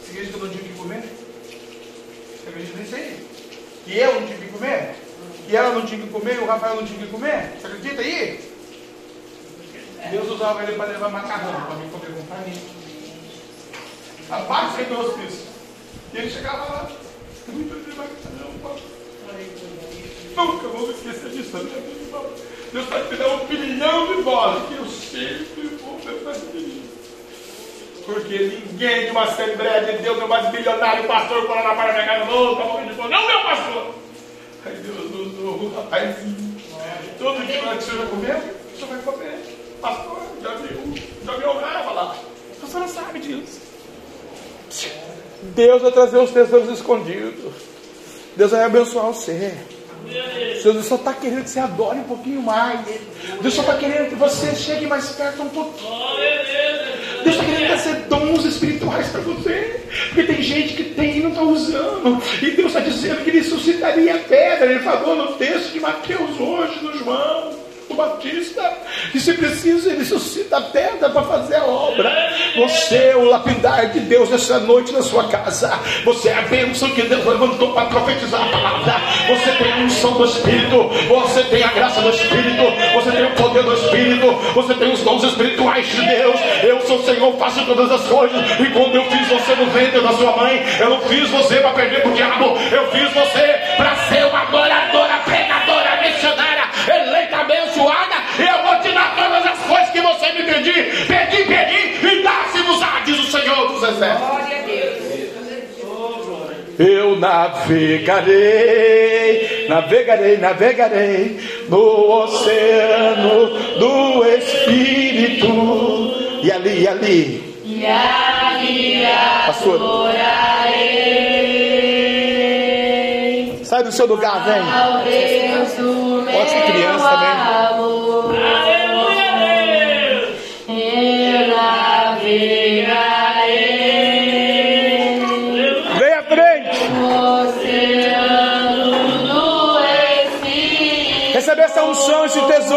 Você acredita que eu não tive que comer? Você acredita nisso aí? Que eu não tive que comer? Que ela não tinha que comer, o Rafael não tinha que comer? Você acredita aí? Deus usava ele para levar macarrão, para mim comer com farinha. Abaixo doce isso. E ele chegava lá, muito de macarrão. Nunca vou esquecer disso, né? Deus está te dando um bilhão de dólares, que eu sempre vou pensar nisso. Porque ninguém de uma Assembleia de Deus é mais bilionário, pastor, para lá para no tá de fome. Não, meu pastor! Aí Deus usou o rapazinho. Todo dia que o senhor vai comer, o senhor vai comer. Pastor, já viu, já me honrava lá. A senhora sabe disso. Deus vai trazer os tesouros escondidos. Deus vai abençoar você. Deus só está querendo que você adore um pouquinho mais. Deus só está querendo que você chegue mais perto um pouquinho. Deus está querendo trazer dons espirituais para você. Porque tem gente que tem e não está usando. E Deus está dizendo que ele suscitaria pedra. Ele falou no texto de Mateus hoje, no João. Batista, que se precisa, ele suscita a pedra para fazer a obra. Você é o lapidar de Deus essa noite na sua casa. Você é a bênção que Deus levantou para profetizar a palavra. Você tem a unção do Espírito, você tem a graça do Espírito, você tem o poder do Espírito, você tem os dons espirituais de Deus. Eu sou o Senhor, faço todas as coisas. E quando eu fiz você no ventre da sua mãe, eu não fiz você para perder para o diabo, eu fiz você para ser uma adoradora, Deus. Eu navegarei, navegarei, navegarei no oceano do Espírito. E ali, e ali, E ali adorarei sai do seu lugar, vem. Pode ser criança também.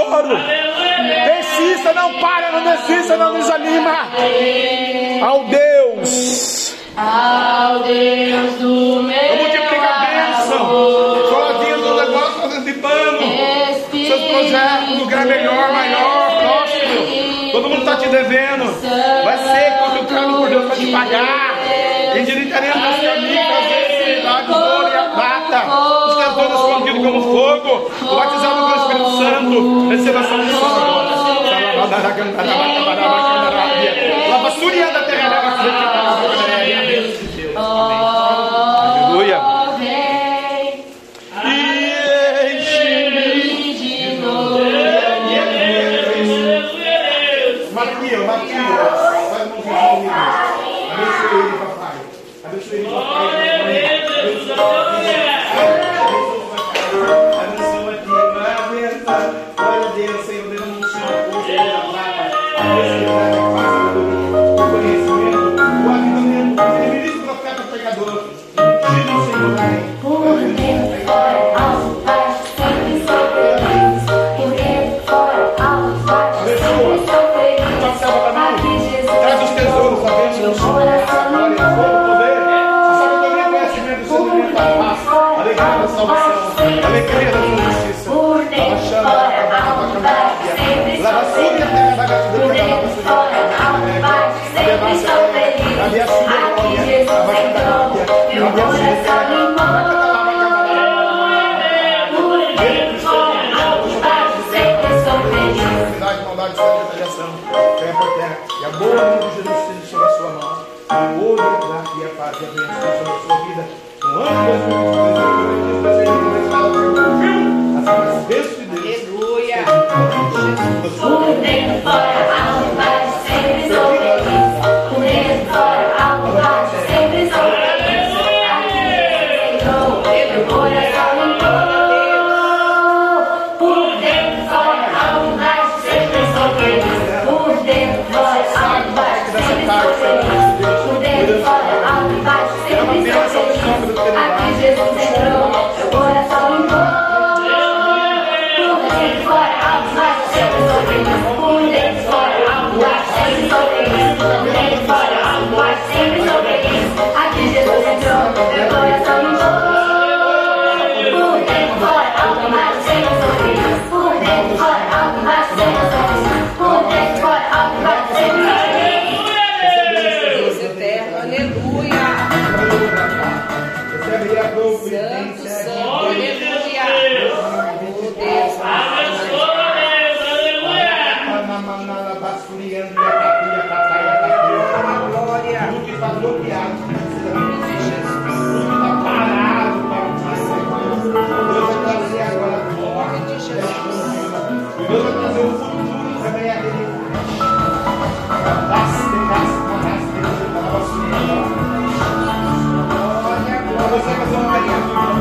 Tesouro. Desista, não para, não desista, não desanima. Ao Deus. Ao Deus do meu Eu multiplico a bênção. Sozinho do negócio, fazendo de pano. Seus projetos, um lugar melhor, maior, próximo. Todo mundo está te devendo. Vai ser consultado por Deus para te pagar. Endireitaremos os caminhos, como fogo. O batizado com o Espírito Santo. Receba essa unção agora. Lava suria da terra da Aleluia. do dentro fora não vai, sempre sou feliz. Aqui Jesus meu coração limou. E a boa mão de Jesus Cristo sobre a sua mão, a boa verdade e a paz e a bênção sobre a sua vida, com ano de 2022, você vai começar a ter um filho, as bênçãos de Deus. Aleluia! Jesus. Fire.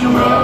you run.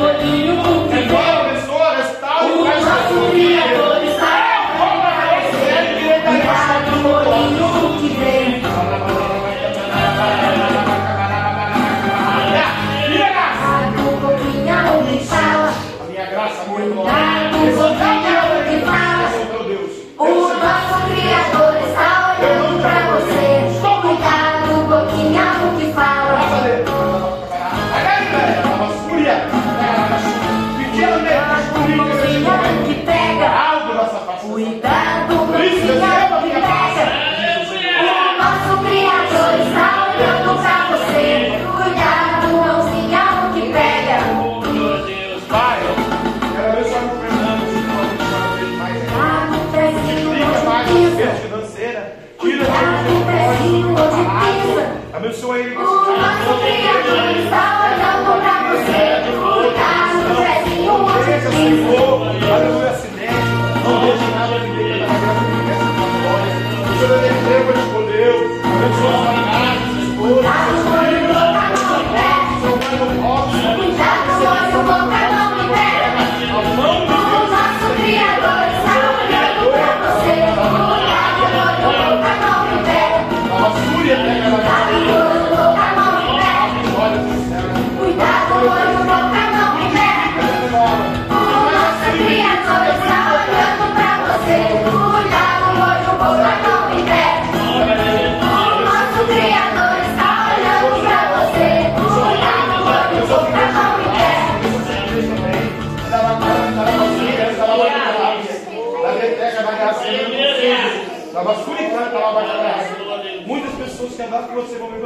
Tua Embora a pessoa restaure o nosso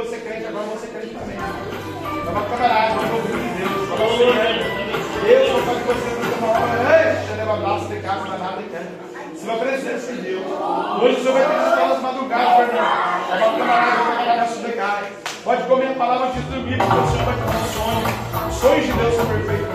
Você crente, agora você crente também. Tá tá tá eu uma trabalhar, agora eu vou ouvir Deus. Agora eu vou ser Deus não faz coisa que você fala, deixa eu abraço de casa, mas nada de Você vai presença de Deus. Hoje o senhor vai ter escolas madrugadas, Fernando. Agora uma camarada vai trabalhar na sua Pode comer a palavra de dormir, porque o senhor vai ter um sonho. Os sonhos de Deus são perfeitos.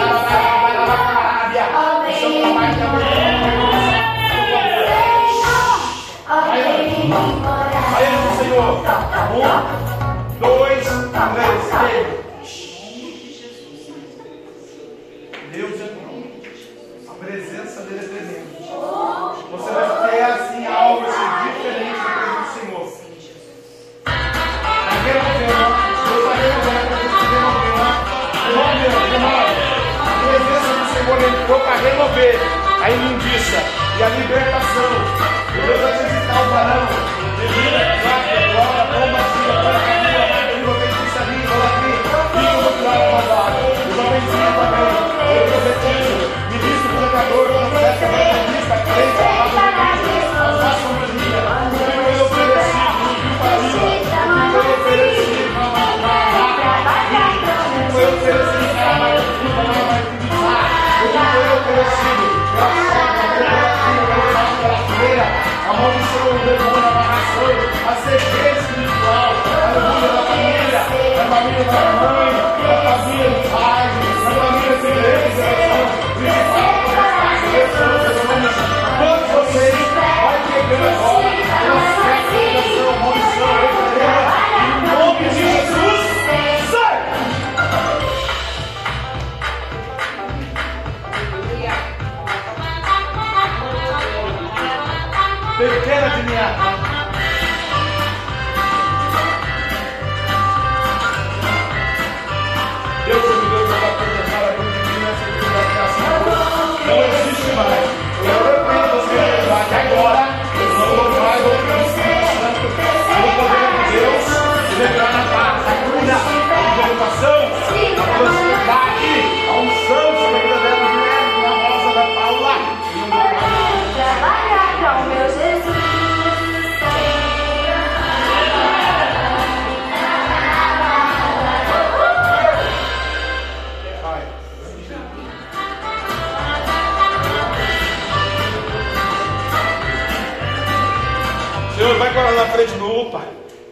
Um, dois, três. Deus é bom. A presença dele é tremenda. Você vai ter assim algo assim, diferente da do Senhor. Aquele Deus A presença do Senhor entrou para remover a imundícia e a libertação. conhecido. Brasileira, a maldição do demônio, a nações, a cegueira espiritual, a demônio a família, da família da mãe, a família do pai, a família da igreja, de todos vocês, vai pegando agora. Deus me deu para proteger a continuidade dessa. Não existe mais. Eu repreendo você até agora. Eu não vou mais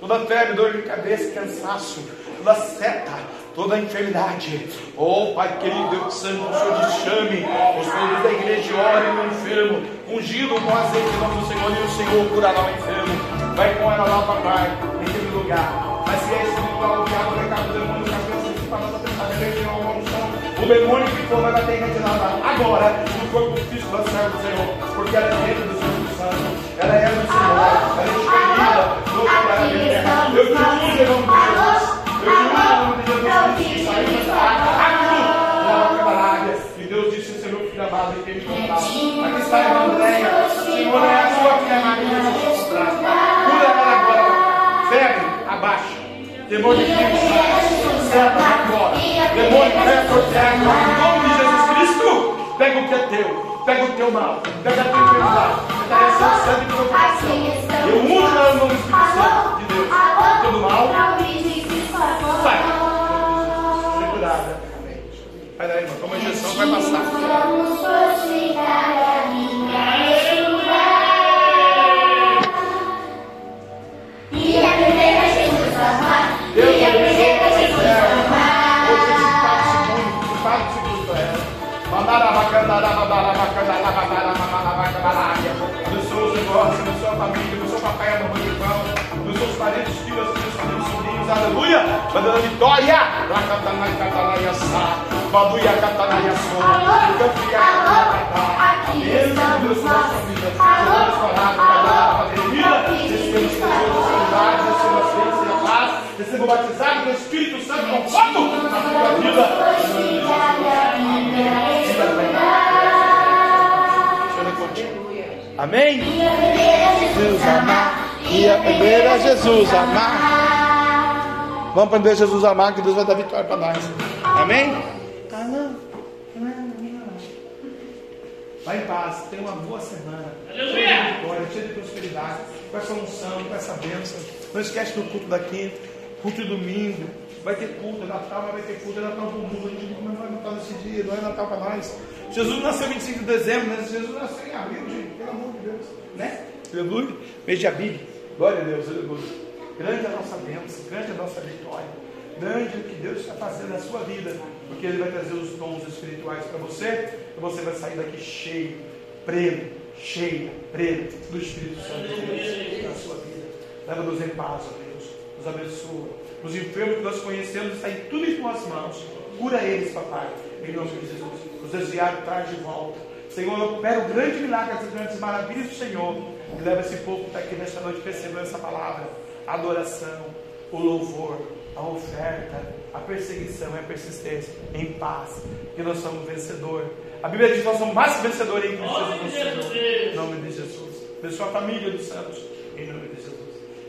Toda febre, dor de cabeça, cansaço, toda seta, toda enfermidade. Oh, Pai querido, Deus Santo, o Senhor te chame. Os filhos da igreja orem no enfermo, ungido com azeite em do Senhor, e o Senhor curará o enfermo. Vai com ela lá, papai, naquele lugar. Mas se é espiritual, o diabo vai cair do demônio, cabeça de palavra, pensar, religião, maldição. O demônio que for vai em retirada agora no corpo físico da serva do Senhor, porque ela é dentro do Espírito Santo, ela é Senhor, ela é escolhida, louca para a minha. Eu te uso em nome de Jesus, eu te uso em nome de Jesus, que saiu dessa água, rápido, na boca da águia, e Deus disse, Senhor, filho amado, e contar. Aqui está a Andréia, Senhor, é a sua filha que Jesus traz. Cura ela agora, febre, abaixa. Demônio de sai, serva agora. Demônio pega por terra, em nome de Jesus Cristo. Pega o que é teu, pega o teu mal, pega a tua enfermidade, pega essa sangue do teu coração. Eu uso ela no nome do Espírito Santo de Deus. Todo mal, sai. Segurada. Vai lá, irmão, toma a injeção, vai passar. Tesouros, saudades, receba a ciência e a paz, receba o batizado do Espírito Santo com fogo na sua vida. Senhor é contigo. Amém? Jesus amar e aprender a Jesus amar. Vamos aprender a Jesus amar que Deus vai dar vitória para nós. Amém? Ah, não. Vai em paz, tenha uma boa semana. De vitória, cheia de prosperidade, com essa unção, com essa bênção. Não esquece do culto daqui, culto de domingo. Vai ter culto, é Natal, mas vai ter culto, é Natal do mundo. A gente não é Natal nesse dia, não é Natal para nós. Jesus nasceu 25 de dezembro, né? Jesus nasceu em abril, gente, pelo amor de Deus. Né? Aleluia. Mês de Abib. Glória a Deus, aleluia. Grande a nossa bênção, grande a nossa vitória. Grande o que Deus está fazendo na sua vida, porque Ele vai trazer os dons espirituais para você, e você vai sair daqui cheio, pleno, cheio, pleno do Espírito Santo de Deus na sua vida. Leva-nos em paz, ó Deus. Nos abençoa. Os enfermos que nós conhecemos está em tudo em tuas mãos. Cura eles, papai, em nome de Jesus. Os desviados traz de volta. Senhor, opera o grande milagre, as grandes maravilhas do Senhor. E leva esse povo que está aqui nesta noite percebendo essa palavra. A adoração, o louvor, a oferta, a perseguição e a persistência em paz. Que nós somos vencedor. A Bíblia diz que nós somos mais que vencedores em Cristo Jesus. Em nome de Jesus. Abençoa a família dos santos. Em nome de Jesus.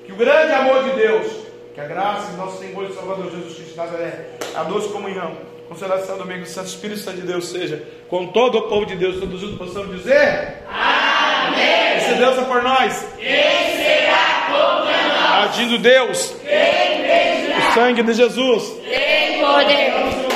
Que o grande amor de Deus, que a graça de nosso Senhor e Salvador Jesus Cristo de Nazaré, a doce comunhão, consolação do meio do Santo Espírito Santo de Deus seja com todo o povo de Deus, todos juntos possamos dizer: Amém. E se Deus é por nós, quem será? Agindo Deus, o sangue de Jesus, Tem poder.